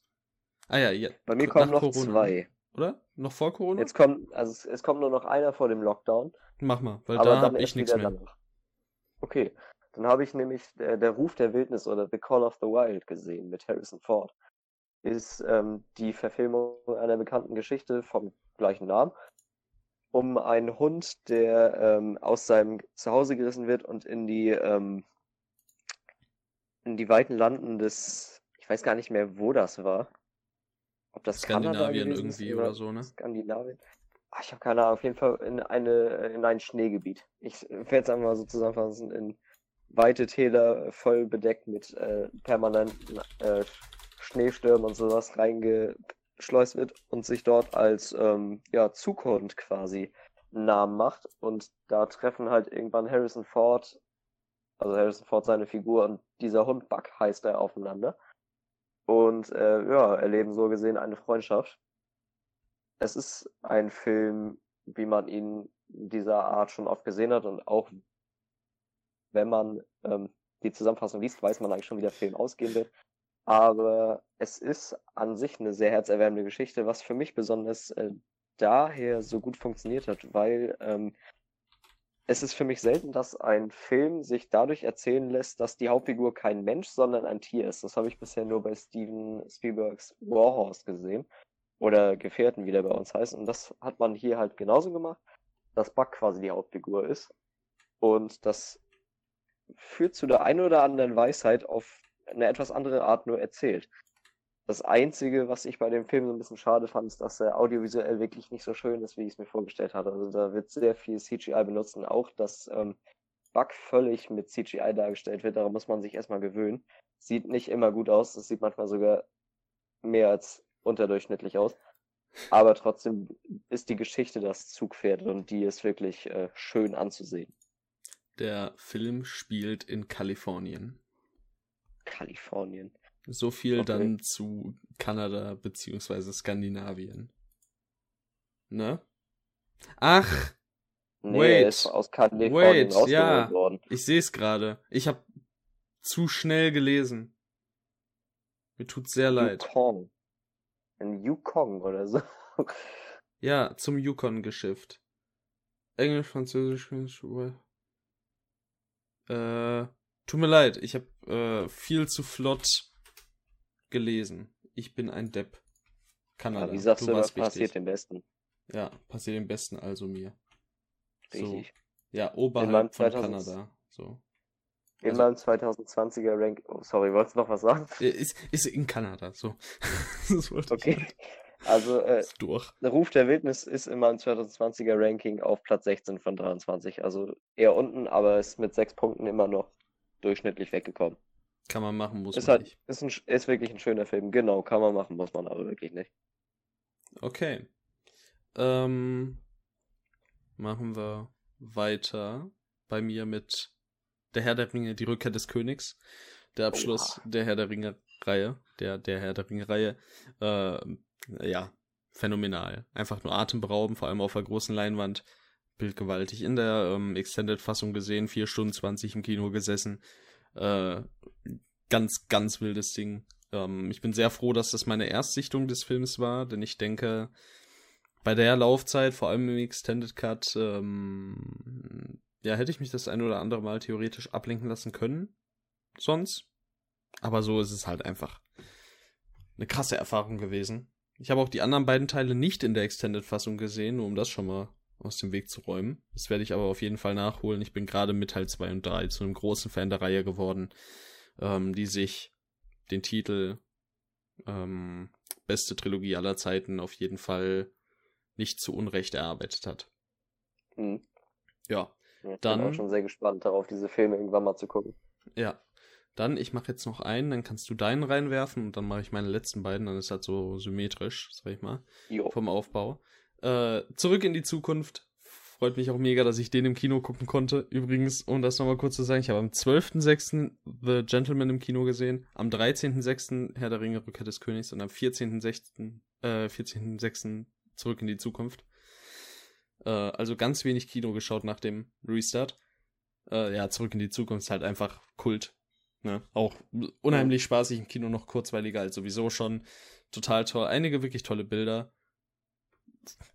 Ah ja, ja. Bei mir kommen noch Corona. zwei. Oder? Noch vor Corona? Jetzt kommt, also es, es kommt nur noch einer vor dem Lockdown. Mach mal, weil da habe ich nichts mehr. Danach. Okay, dann habe ich nämlich der, der, Ruf der Wildnis oder The Call of the Wild gesehen mit Harrison Ford. Ist ähm, die Verfilmung einer bekannten Geschichte vom gleichen Namen um einen Hund, der ähm, aus seinem Zuhause gerissen wird und in die ähm, in die weiten Landen des, ich weiß gar nicht mehr, wo das war, ob das Skandinavien irgendwie oder, oder, so, ne? Skandinavien. Ach, ich habe keine Ahnung, auf jeden Fall in, eine, in ein Schneegebiet. Ich werde es einmal so zusammenfassen, in weite Täler voll bedeckt mit äh, permanenten äh, Schneestürmen und sowas reingeschleust wird und sich dort als ähm, ja, Zukunft quasi einen Namen macht. Und da treffen halt irgendwann Harrison Ford, also Harrison Ford seine Figur und dieser Hund Buck heißt er aufeinander und äh, ja, erleben so gesehen eine Freundschaft. Es ist ein Film, wie man ihn dieser Art schon oft gesehen hat und auch wenn man ähm, die Zusammenfassung liest, weiß man eigentlich schon, wie der Film ausgehen wird. Aber es ist an sich eine sehr herzerwärmende Geschichte, was für mich besonders äh, daher so gut funktioniert hat, weil ähm, es ist für mich selten, dass ein Film sich dadurch erzählen lässt, dass die Hauptfigur kein Mensch, sondern ein Tier ist. Das habe ich bisher nur bei Steven Spielbergs Warhorse gesehen. Oder Gefährten, wie der bei uns heißt. Und das hat man hier halt genauso gemacht, dass Buck quasi die Hauptfigur ist. Und das führt zu der einen oder anderen Weisheit auf eine etwas andere Art nur erzählt. Das Einzige, was ich bei dem Film so ein bisschen schade fand, ist, dass er audiovisuell wirklich nicht so schön ist, wie ich es mir vorgestellt hatte. Also da wird sehr viel CGI benutzt und auch, dass ähm, Bug völlig mit CGI dargestellt wird. Daran muss man sich erstmal gewöhnen. Sieht nicht immer gut aus. Das sieht manchmal sogar mehr als unterdurchschnittlich aus. Aber trotzdem ist die Geschichte das Zugpferd und die ist wirklich äh, schön anzusehen. Der Film spielt in Kalifornien. Kalifornien. So viel Okay. dann zu Kanada beziehungsweise Skandinavien. Ne? Ach, Nee, Wait. ist aus Kalifornien Wait, ja. worden. ich sehe es gerade. Ich habe zu schnell gelesen. Mir tut's sehr leid. Yukon. In Yukon oder so. [LAUGHS] Ja, zum Yukon geschifft. Englisch, Französisch, Ur- äh, tut mir leid, ich habe äh, viel zu flott gelesen. Ich bin ein Depp. Kanada. Ja, wie sagst du, was passiert wichtig. dem Besten? Ja, passiert dem Besten also mir. So. Richtig. Ja, meinem oberhalb von 2000 Kanada. So. In Also- meinem 2020er Rank. Oh, sorry, wolltest du noch was sagen? Äh, Ist, ist in Kanada, so. [LAUGHS] Okay. Also, äh, durch. der Ruf der Wildnis ist in meinem 2020er Ranking auf Platz 16 von 23. Also eher unten, aber ist mit sechs Punkten immer noch durchschnittlich weggekommen. Kann man machen, muss Ist man halt, nicht. ist, ein, ist wirklich ein schöner Film. Genau, kann man machen, muss man aber wirklich nicht. Okay. Ähm, machen wir weiter bei mir mit Der Herr der Ringe, die Rückkehr des Königs. Der Abschluss der Herr der Ringe-Reihe. Der, der Herr der Ringe-Reihe. Äh, ja, phänomenal. Einfach nur atemberaubend, vor allem auf der großen Leinwand. Bildgewaltig. In der ähm, Extended-Fassung gesehen, 4 Stunden 20 im Kino gesessen. Äh, ganz, ganz wildes Ding. Ähm, ich bin sehr froh, dass das meine Erstsichtung des Films war, denn ich denke, bei der Laufzeit, vor allem im Extended Cut, ähm, ja, hätte ich mich das ein oder andere Mal theoretisch ablenken lassen können. Sonst. Aber so ist es halt einfach eine krasse Erfahrung gewesen. Ich habe auch die anderen beiden Teile nicht in der Extended-Fassung gesehen, nur um das schon mal aus dem Weg zu räumen. Das werde ich aber auf jeden Fall nachholen. Ich bin gerade mit Teil 2 und 3 zu einem großen Fan der Reihe geworden, ähm, die sich den Titel ähm, beste Trilogie aller Zeiten auf jeden Fall nicht zu Unrecht erarbeitet hat. Hm. Ja, Ich Dann- bin auch schon sehr gespannt darauf, diese Filme irgendwann mal zu gucken. ja. Dann, ich mache jetzt noch einen, dann kannst du deinen reinwerfen und dann mache ich meine letzten beiden, dann ist das so symmetrisch, sag ich mal, Jo. vom Aufbau. Äh, zurück in die Zukunft. Freut mich auch mega, dass ich den im Kino gucken konnte. Übrigens, um das nochmal kurz zu sagen, ich habe am 12.06. The Gentleman im Kino gesehen, am 13.06. Herr der Ringe, Rückkehr des Königs und am 14.06. Äh, 14.06. zurück in die Zukunft. Äh, also ganz wenig Kino geschaut nach dem Restart. Äh, ja, zurück in die Zukunft ist halt einfach Kult. Ne? Auch unheimlich spaßig im Kino, noch kurzweiliger als sowieso schon. Total toll. Einige wirklich tolle Bilder.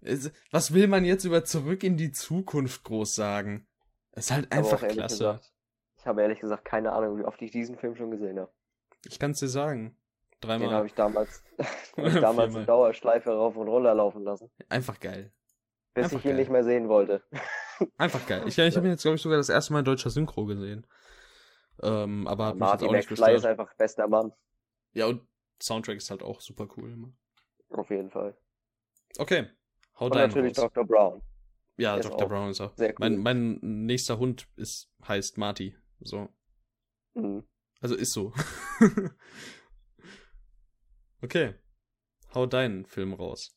Es- Was will man jetzt über zurück in die Zukunft groß sagen? Ist halt einfach klasse. gesagt, ich habe ehrlich gesagt keine Ahnung, wie oft ich diesen Film schon gesehen habe. Ich kann's dir sagen. Den habe Dreimal. ich damals, [LAUGHS] hab ich [LAUGHS] damals in Dauerschleife rauf und runter laufen lassen, Einfach geil. bis Einfach ich ihn geil. nicht mehr sehen wollte. Einfach geil. [LAUGHS] Ich, ich habe ihn jetzt, glaube ich, sogar das erste Mal in deutscher Synchro gesehen. Ähm, aber hat mich jetzt Martin auch nicht McFly ist einfach bester Mann. Ja, und Soundtrack ist halt auch super cool immer. Auf jeden Fall. Okay. Hau Und deinen natürlich raus. Dr. Brown. Ja, Der ist Dr. auch Brown ist auch. sehr cool. Mein, mein nächster Hund ist, heißt Marty. So. Mhm. Also ist so. [LAUGHS] okay. Hau deinen Film raus.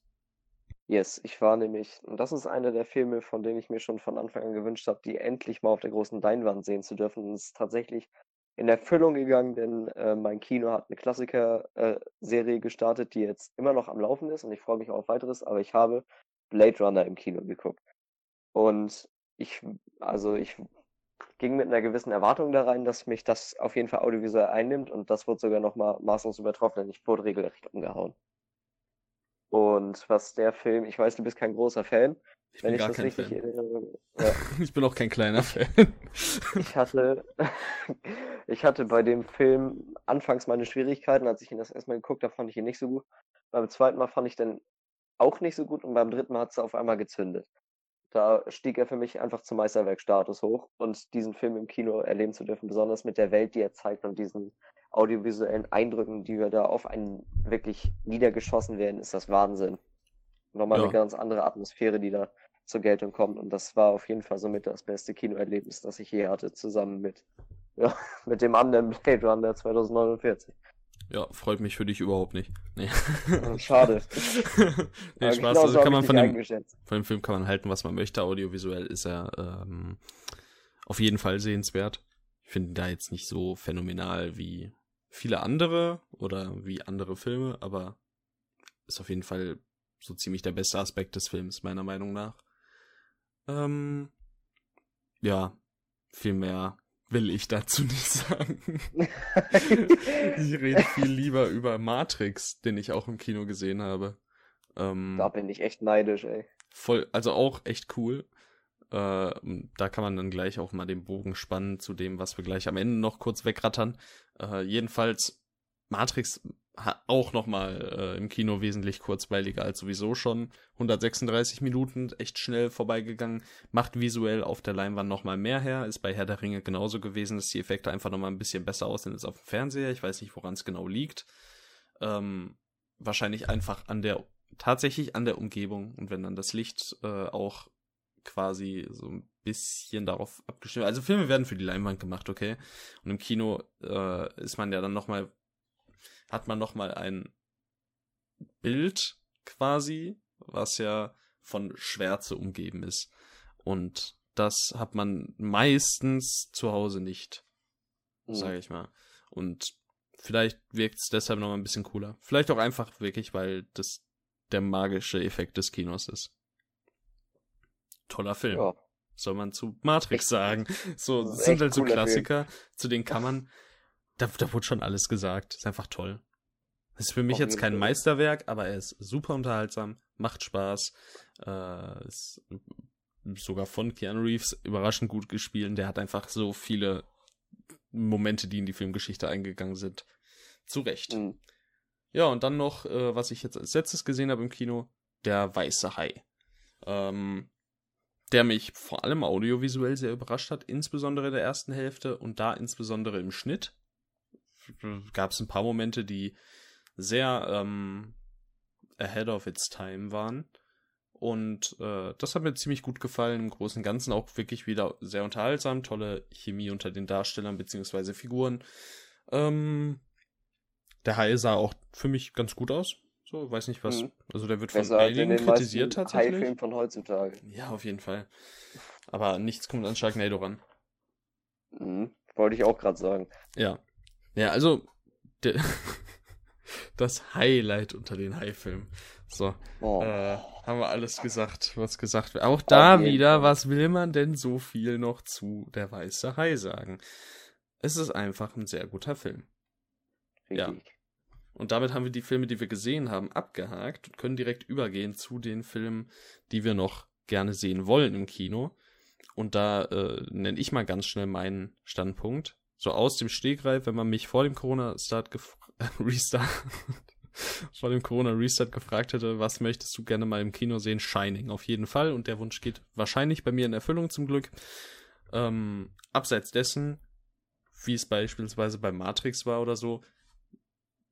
Yes, ich war nämlich, und das ist einer der Filme, von denen ich mir schon von Anfang an gewünscht habe, die endlich mal auf der großen Leinwand sehen zu dürfen. Und es ist tatsächlich in Erfüllung gegangen, denn äh, mein Kino hat eine Klassiker-Serie gestartet, die jetzt immer noch am Laufen ist und ich freue mich auch auf weiteres, aber ich habe Blade Runner im Kino geguckt. Und ich, also ich ging mit einer gewissen Erwartung da rein, dass mich das auf jeden Fall audiovisuell einnimmt und das wurde sogar nochmal maßlos übertroffen, denn ich wurde regelrecht umgehauen. Und was der Film, ich weiß, du bist kein großer Fan, Ich wenn bin ich gar das kein richtig Fan. erinnere. [LAUGHS] Ja, Ich bin auch kein kleiner Fan. ich hatte, [LAUGHS] ich hatte bei dem Film anfangs meine Schwierigkeiten, als ich ihn das erstmal geguckt habe, fand ich ihn nicht so gut. Beim zweiten Mal fand ich den auch nicht so gut und beim dritten Mal hat es auf einmal gezündet. Da stieg er für mich einfach zum Meisterwerkstatus hoch und diesen Film im Kino erleben zu dürfen, besonders mit der Welt, die er zeigt und diesen audiovisuellen Eindrücken, die wir da auf einen wirklich niedergeschossen werden, ist das Wahnsinn. Nochmal Ja. eine ganz andere Atmosphäre, die da zur Geltung kommt und das war auf jeden Fall somit das beste Kinoerlebnis, das ich je hatte, zusammen mit, [LAUGHS] ja, mit dem anderen Blade Runner 2049. ja, freut mich für dich überhaupt nicht. Nee. Schade. [LAUGHS] nee, Spaß. genauso Also kann man von dem, von dem Film kann man halten, was man möchte. Audiovisuell ist er ähm, auf jeden Fall sehenswert. Ich finde ihn da jetzt nicht so phänomenal wie viele andere oder wie andere Filme, aber ist auf jeden Fall so ziemlich der beste Aspekt des Films, meiner Meinung nach. Ähm, ja, viel mehr will ich dazu nicht sagen. [LAUGHS] ich rede viel lieber über Matrix, den ich auch im Kino gesehen habe. Ähm, da bin ich echt neidisch, ey. Voll, also auch echt cool. Äh, da kann man dann gleich auch mal den Bogen spannen zu dem, was wir gleich am Ende noch kurz wegrattern. Äh, jedenfalls, Matrix auch nochmal äh, im Kino wesentlich kurzweiliger als sowieso schon. 136 Minuten, echt schnell vorbeigegangen. Macht visuell auf der Leinwand nochmal mehr her. Ist bei Herr der Ringe genauso gewesen, dass die Effekte einfach nochmal ein bisschen besser aussehen als auf dem Fernseher. Ich weiß nicht, woran es genau liegt. Ähm, wahrscheinlich einfach an der, tatsächlich an der Umgebung. Und wenn dann das Licht äh, auch quasi so ein bisschen darauf abgestimmt. Also Filme werden für die Leinwand gemacht, okay. Und im Kino äh, ist man ja dann nochmal hat man nochmal ein Bild quasi, was ja von Schwärze umgeben ist. Und das hat man meistens zu Hause nicht, mhm. sage ich mal. Und vielleicht wirkt es deshalb nochmal ein bisschen cooler. Vielleicht auch einfach wirklich, weil das der magische Effekt des Kinos ist. Toller Film. Ja. Soll man zu Matrix echt, sagen. So, das sind halt so Klassiker, Film. zu denen kann man da, da wurde schon alles gesagt. Ist einfach toll. Ist für mich jetzt kein. Meisterwerk, aber er ist super unterhaltsam, macht Spaß, äh, ist sogar von Keanu Reeves überraschend gut gespielt. Der hat einfach so viele Momente, die in die Filmgeschichte eingegangen sind. Zu Recht. Mhm. Ja, und dann noch, äh, was ich jetzt als letztes gesehen habe im Kino, der Weiße Hai. Ähm, der mich vor allem audiovisuell sehr überrascht hat, insbesondere in der ersten Hälfte und da insbesondere im Schnitt gab es ein paar Momente, die sehr ähm, ahead of its time waren. Und äh, das hat mir ziemlich gut gefallen. Im Großen und Ganzen auch wirklich wieder sehr unterhaltsam. Tolle Chemie unter den Darstellern bzw. Figuren. Ähm, der Hai sah auch für mich ganz gut aus. So, weiß nicht was. Mhm. Also der wird Besser von einigen kritisiert tatsächlich. Hai-Film von heutzutage. Ja, auf jeden Fall. Aber nichts kommt an Sharknado ran. Mhm. Wollte ich auch gerade sagen. Ja. Ja, also [LAUGHS] das Highlight unter den High-Filmen. So, oh. äh, haben wir alles gesagt, was gesagt wird. Auch da okay. wieder, was will man denn so viel noch zu Der Weiße Hai sagen? Es ist einfach ein sehr guter Film. Richtig. Ja. Und damit haben wir die Filme, die wir gesehen haben, abgehakt und können direkt übergehen zu den Filmen, die wir noch gerne sehen wollen im Kino. Und da äh, nenne ich mal ganz schnell meinen Standpunkt so aus dem Stegreif, wenn man mich vor dem Corona-Start [LAUGHS] Restart [LAUGHS] vor dem Corona-Restart gefragt hätte, was möchtest du gerne mal im Kino sehen? Shining, auf jeden Fall. Und der Wunsch geht wahrscheinlich bei mir in Erfüllung zum Glück. Ähm, abseits dessen, wie es beispielsweise bei Matrix war oder so,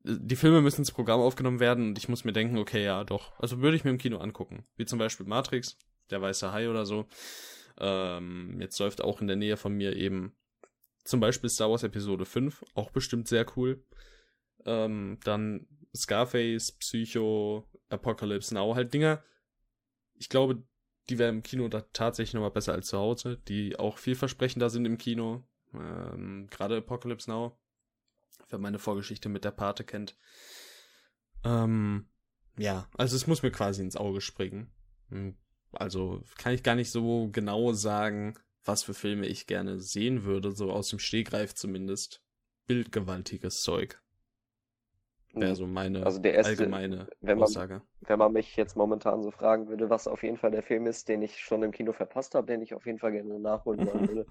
die Filme müssen ins Programm aufgenommen werden und ich muss mir denken, okay, ja, doch. Also würde ich mir im Kino angucken. Wie zum Beispiel Matrix, der weiße Hai oder so. Ähm, jetzt läuft auch in der Nähe von mir eben zum Beispiel Star Wars Episode 5, auch bestimmt sehr cool. Ähm, dann Scarface, Psycho, Apocalypse Now, halt Dinger. Ich glaube, die wären im Kino da tatsächlich nochmal besser als zu Hause, die auch vielversprechender sind im Kino. Ähm, Gerade Apocalypse Now, wer meine Vorgeschichte mit der Pate kennt. Ähm, ja, also es muss mir quasi ins Auge springen. Hm, also kann ich gar nicht so genau sagen, was für Filme ich gerne sehen würde, so aus dem Stegreif zumindest. Bildgewaltiges Zeug. Wäre so meine also der erste, allgemeine wenn man, Aussage. Wenn man mich jetzt momentan so fragen würde, was auf jeden Fall der Film ist, den ich schon im Kino verpasst habe, den ich auf jeden Fall gerne nachholen wollen würde,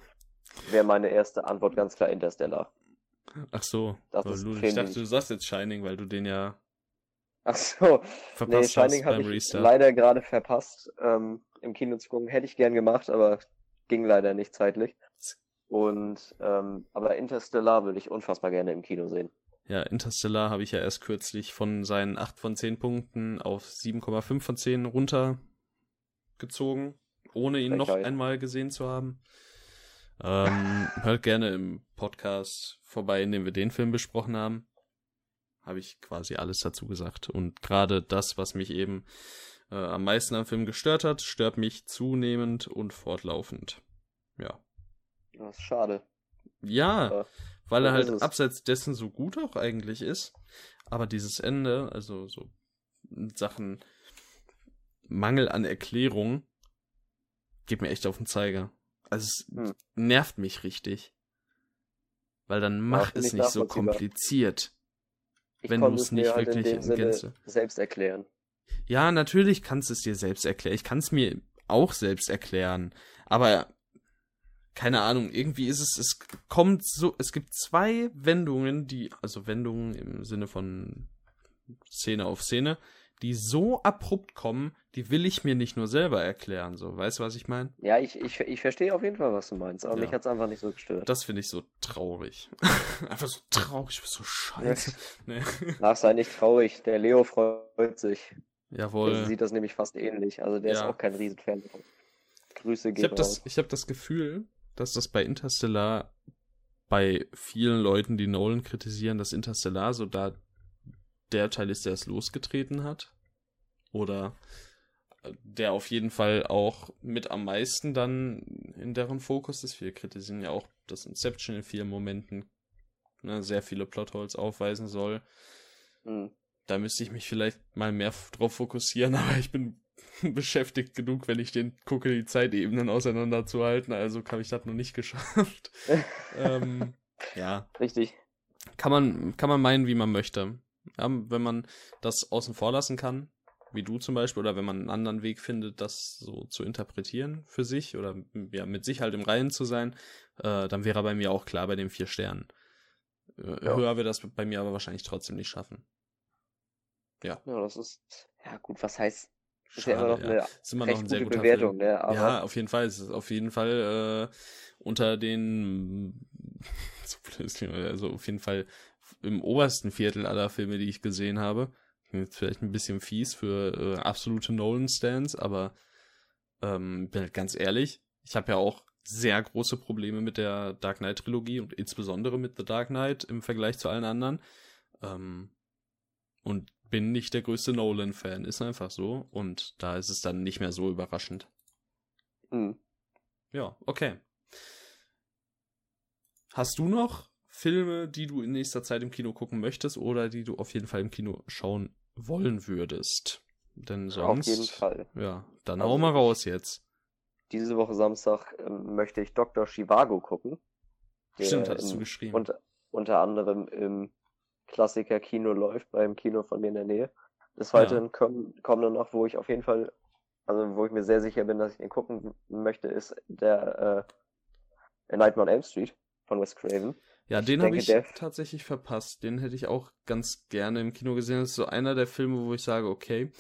wäre meine erste Antwort ganz klar Interstellar. Ach so. Das ist du, ich dachte, du sagst jetzt Shining, weil du den ja Ach so. verpasst nee, Shining habe ich Restart. leider gerade verpasst. Ähm, Im Kino zu gucken hätte ich gern gemacht, aber ging leider nicht zeitlich. Und ähm, aber Interstellar würde ich unfassbar gerne im Kino sehen. Ja, Interstellar habe ich ja erst kürzlich von seinen 8 von 10 Punkten auf 7,5 von 10 runtergezogen, ohne ihn Frechheit. noch einmal gesehen zu haben. Ähm, [LAUGHS] hört gerne im Podcast vorbei, in dem wir den Film besprochen haben. Habe ich quasi alles dazu gesagt. Und gerade das, was mich eben äh, am meisten am Film gestört hat, stört mich zunehmend und fortlaufend. Ja. Das ist schade. Ja, weil er halt abseits dessen so gut auch eigentlich ist. Aber dieses Ende, also so Sachen Mangel an Erklärung, geht mir echt auf den Zeiger. Also es Hm. nervt mich richtig. Weil dann mach es ich nicht so kompliziert. Ich wenn du's es nicht halt wirklich in Gänze- selbst erklären. Ja, natürlich kannst du es dir selbst erklären. Ich kann es mir auch selbst erklären. Aber keine Ahnung, irgendwie ist es, es kommt so, es gibt zwei Wendungen, die, also Wendungen im Sinne von Szene auf Szene, die so abrupt kommen, die will ich mir nicht nur selber erklären. So, weißt du, was ich meine? Ja, ich, ich, ich verstehe auf jeden Fall, was du meinst, aber Ja. mich hat es einfach nicht so gestört. Das finde ich so traurig. [LAUGHS] Einfach so traurig, so scheiße. [LAUGHS] Nee. Ach, sei nicht traurig, der Leo freut sich. Der Jawohl. sieht das nämlich fast ähnlich. Also der ist Ja. auch kein Riesenfan. Grüße Ich gehen habe das, ich hab das Gefühl, dass das bei Interstellar bei vielen Leuten, die Nolan kritisieren, dass Interstellar so da der Teil ist, der es losgetreten hat. Oder äh, der auf jeden Fall auch mit am meisten dann in deren Fokus ist. Wir kritisieren ja auch, dass Inception in vielen Momenten ne, sehr viele Plotholes aufweisen soll. Hm. Da müsste ich mich vielleicht mal mehr drauf fokussieren, [LAUGHS] aber ich bin [LAUGHS] beschäftigt genug, wenn ich den gucke, die Zeitebenen auseinanderzuhalten. Also habe ich das noch nicht [LAUGHS] geschafft. ähm, ja, Richtig. kann man, kann man meinen, wie man möchte. Ja, wenn man das außen vor lassen kann, wie du zum Beispiel, oder wenn man einen anderen Weg findet, das so zu interpretieren für sich oder ja, mit sich halt im Reinen zu sein, äh, dann wäre bei mir auch klar bei den vier Sternen. Äh, Ja. Höher wird das bei mir aber wahrscheinlich trotzdem nicht schaffen. Ja, das ist. Ja, gut, was heißt. Ist ja Schade, immer noch ja. eine Ist immer recht noch ein sehr gute Bewertung, Film. ne? Aber ja, auf jeden Fall. Es ist auf jeden Fall äh, unter den [LAUGHS] so also auf jeden Fall im obersten Viertel aller Filme, die ich gesehen habe. Jetzt vielleicht ein bisschen fies für äh, absolute Nolan-Stands, aber ähm, bin halt ganz ehrlich, ich habe ja auch sehr große Probleme mit der Dark Knight-Trilogie und insbesondere mit The Dark Knight im Vergleich zu allen anderen. Ähm, und bin nicht der größte Nolan-Fan, ist einfach so. Und da ist es dann nicht mehr so überraschend. hm. Ja, okay. Hast du noch Filme, die du in nächster Zeit im Kino gucken möchtest oder die du auf jeden Fall im Kino schauen wollen würdest? Denn auf sonst. jeden Fall. Ja, dann Also hau mal raus jetzt. Diese Woche Samstag ähm, möchte ich Dr. Chivago gucken. Stimmt, hattest du geschrieben. unter, unter anderem im Klassiker-Kino läuft, beim Kino von mir in der Nähe. Des Weiteren kommen, kommen dann noch, wo ich auf jeden Fall, also wo ich mir sehr sicher bin, dass ich den gucken möchte, ist der äh, Nightmare on Elm Street von Wes Craven. ja, ich den habe ich der- tatsächlich verpasst. Den hätte ich auch ganz gerne im Kino gesehen. Das ist so einer der Filme, wo ich sage, okay,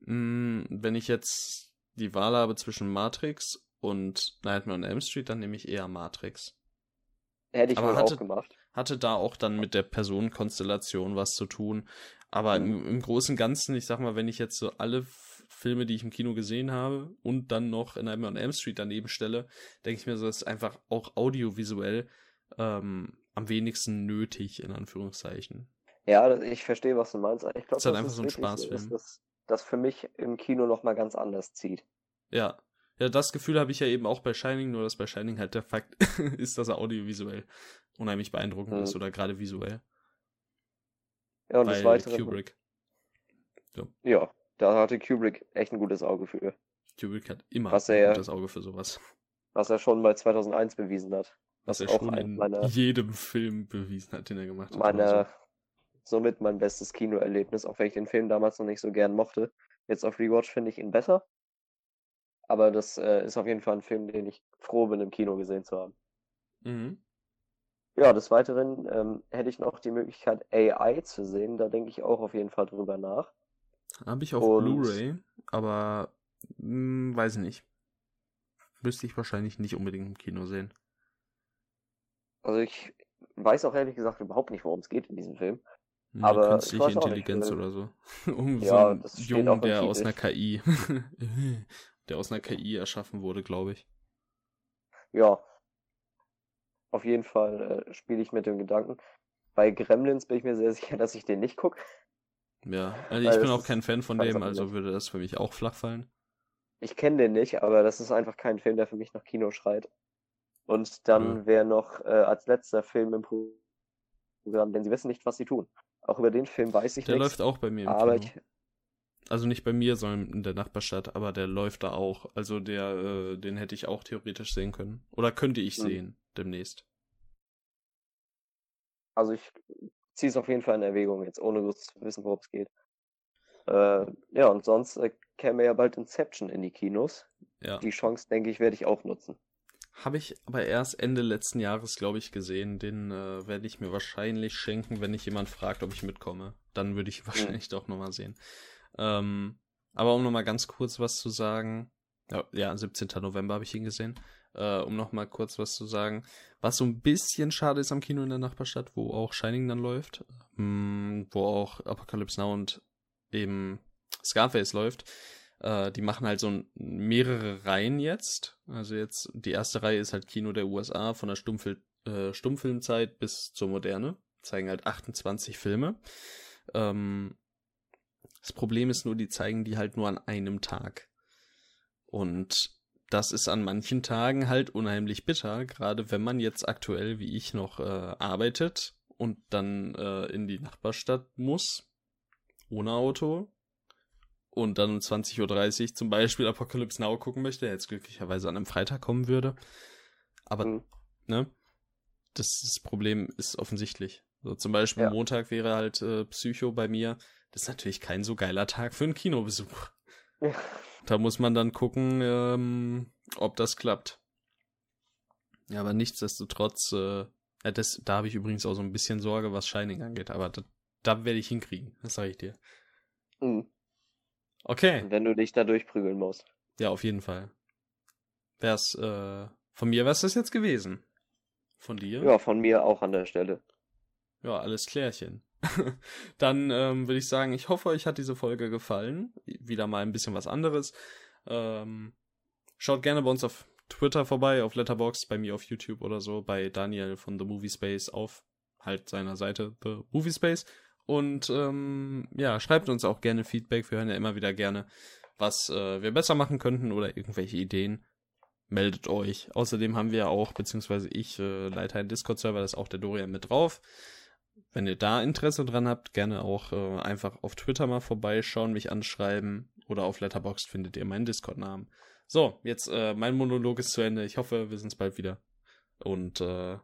mh, wenn ich jetzt die Wahl habe zwischen Matrix und Nightmare on Elm Street, dann nehme ich eher Matrix. Hätte ich Aber wohl hatte- auch gemacht. Hatte da auch dann mit der Personenkonstellation was zu tun. Aber im, im Großen und Ganzen, ich sag mal, wenn ich jetzt so alle Filme, die ich im Kino gesehen habe und dann noch in Nightmare on Elm Street daneben stelle, denke ich mir so, das ist einfach auch audiovisuell ähm, am wenigsten nötig, in Anführungszeichen. Ja, ich verstehe, was du meinst. Ich glaube, Ist halt das einfach ist so ein Spaßfilm. dass das, das für mich im Kino nochmal ganz anders zieht. Ja. Ja, das Gefühl habe ich ja eben auch bei Shining, nur dass bei Shining halt der Fakt [LAUGHS] ist, dass er audiovisuell unheimlich beeindruckend Mhm. ist oder gerade visuell. Ja, und bei des Weiteren, Kubrick. ja, da hatte Kubrick echt ein gutes Auge für, Kubrick hat immer Was ein er- gutes Auge für sowas. was er schon bei 2001 bewiesen hat. Was er auch schon ein in meiner- jedem Film bewiesen hat, den er gemacht hat. Meine, oder somit mein bestes Kinoerlebnis, auch wenn ich den Film damals noch nicht so gern mochte. Jetzt auf Rewatch finde ich ihn besser. Aber das äh, ist auf jeden Fall ein Film, den ich froh bin, im Kino gesehen zu haben. so. Mhm. Ja, des Weiteren ähm, hätte ich noch die Möglichkeit, AI zu sehen. Da denke ich auch auf jeden Fall drüber nach. Habe ich auf Und- Blu-ray, aber mh, weiß nicht. Müsste ich wahrscheinlich nicht unbedingt im Kino sehen. Also ich weiß auch ehrlich gesagt überhaupt nicht, worum es geht in diesem Film. Eine Aber ich künstliche nicht, Intelligenz äh, oder so. [LAUGHS] um so ja, einen das steht Jungen, [LAUGHS] der aus einer KI, der aus einer KI erschaffen wurde, glaube ich. Ja. Auf jeden Fall äh, spiele ich mit dem Gedanken. Bei Gremlins bin ich mir sehr [LAUGHS] sicher, dass ich den nicht gucke. Ja, also ich bin auch kein Fan von dem, also nicht. würde das für mich auch flach fallen. Ich kenne den nicht, aber das ist einfach kein Film, der für mich nach Kino schreit. Und dann ja. wäre noch äh, als letzter Film im Programm, denn sie wissen nicht, was sie tun. Auch über den Film weiß ich der nichts. Der läuft auch bei mir im aber Kino. Ich, also nicht bei mir, sondern in der Nachbarstadt, aber der läuft da auch. Also der, äh, den hätte ich auch theoretisch sehen können. Oder könnte ich hm. sehen demnächst. Also ich ziehe es auf jeden Fall in Erwägung, jetzt ohne zu wissen, worum es geht. Äh, ja, und sonst äh, käme ja bald Inception in die Kinos. Ja. Die Chance, denke ich, werde ich auch nutzen. Habe ich aber erst Ende letzten Jahres, glaube ich, gesehen. Den äh, werde ich mir wahrscheinlich schenken, wenn mich jemand fragt, ob ich mitkomme. Dann würde ich [LAUGHS] wahrscheinlich mhm. doch nochmal sehen. Ähm, aber um nochmal ganz kurz was zu sagen. Ja, ja 17. November habe ich ihn gesehen. Äh, um nochmal kurz was zu sagen. Was so ein bisschen schade ist am Kino in der Nachbarstadt, wo auch Shining dann läuft. Ähm, wo auch Apocalypse Now und eben Scarface läuft. Äh, die machen halt so mehrere Reihen jetzt. Also jetzt, die erste Reihe ist halt Kino der USA von der Stummfil äh, Stummfilmzeit bis zur Moderne. Zeigen halt 28 Filme. Ähm, das Problem ist nur, die zeigen die halt nur an einem Tag. Und das ist an manchen Tagen halt unheimlich bitter, gerade wenn man jetzt aktuell wie ich noch äh, arbeitet und dann äh, in die Nachbarstadt muss, ohne Auto und dann um 20.30 Uhr zum Beispiel Apocalypse Now gucken möchte, der jetzt glücklicherweise an einem Freitag kommen würde. Aber, mhm. ne? Das, das, Problem ist offensichtlich. So, zum Beispiel ja. Montag wäre halt äh, Psycho bei mir das ist natürlich kein so geiler Tag für einen Kinobesuch. Da muss man dann gucken, ähm, ob das klappt. Ja, aber nichtsdestotrotz, äh, das, da habe ich übrigens auch so ein bisschen Sorge, was Shining angeht, aber da, da werde ich hinkriegen, das sage ich dir. Mhm. Okay. Wenn du dich da durchprügeln musst. Ja, auf jeden Fall. Wär's, äh, von mir wär's das jetzt gewesen. Von dir? Ja, von mir auch an der Stelle. Ja, alles klärchen. [LAUGHS] Dann ähm, würde ich sagen, ich hoffe, euch hat diese Folge gefallen. Wieder mal ein bisschen was anderes. Ähm, schaut gerne bei uns auf Twitter vorbei, auf Letterboxd, bei mir auf YouTube oder so, bei Daniel von The Movie Space auf halt seiner Seite The Movie Space. Und ähm, ja, schreibt uns auch gerne Feedback. Wir hören ja immer wieder gerne, was äh, wir besser machen könnten oder irgendwelche Ideen. Meldet euch. Außerdem haben wir auch, beziehungsweise ich äh, leite einen Discord-Server, da ist auch der Dorian mit drauf. Wenn ihr da Interesse dran habt, gerne auch äh, einfach auf Twitter mal vorbeischauen, mich anschreiben oder auf Letterboxd findet ihr meinen Discord-Namen. So, jetzt äh, mein Monolog ist zu Ende. Ich hoffe, wir sehen bald wieder. Und äh,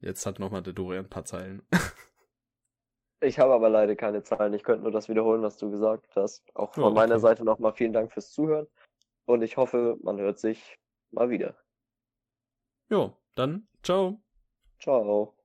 jetzt hat nochmal der Dorian ein paar Zeilen. [LAUGHS] ich habe aber leider keine Zahlen. Ich könnte nur das wiederholen, was du gesagt hast. Auch von oh, okay. meiner Seite nochmal vielen Dank fürs Zuhören. Und ich hoffe, man hört sich mal wieder. Jo, dann ciao. Ciao.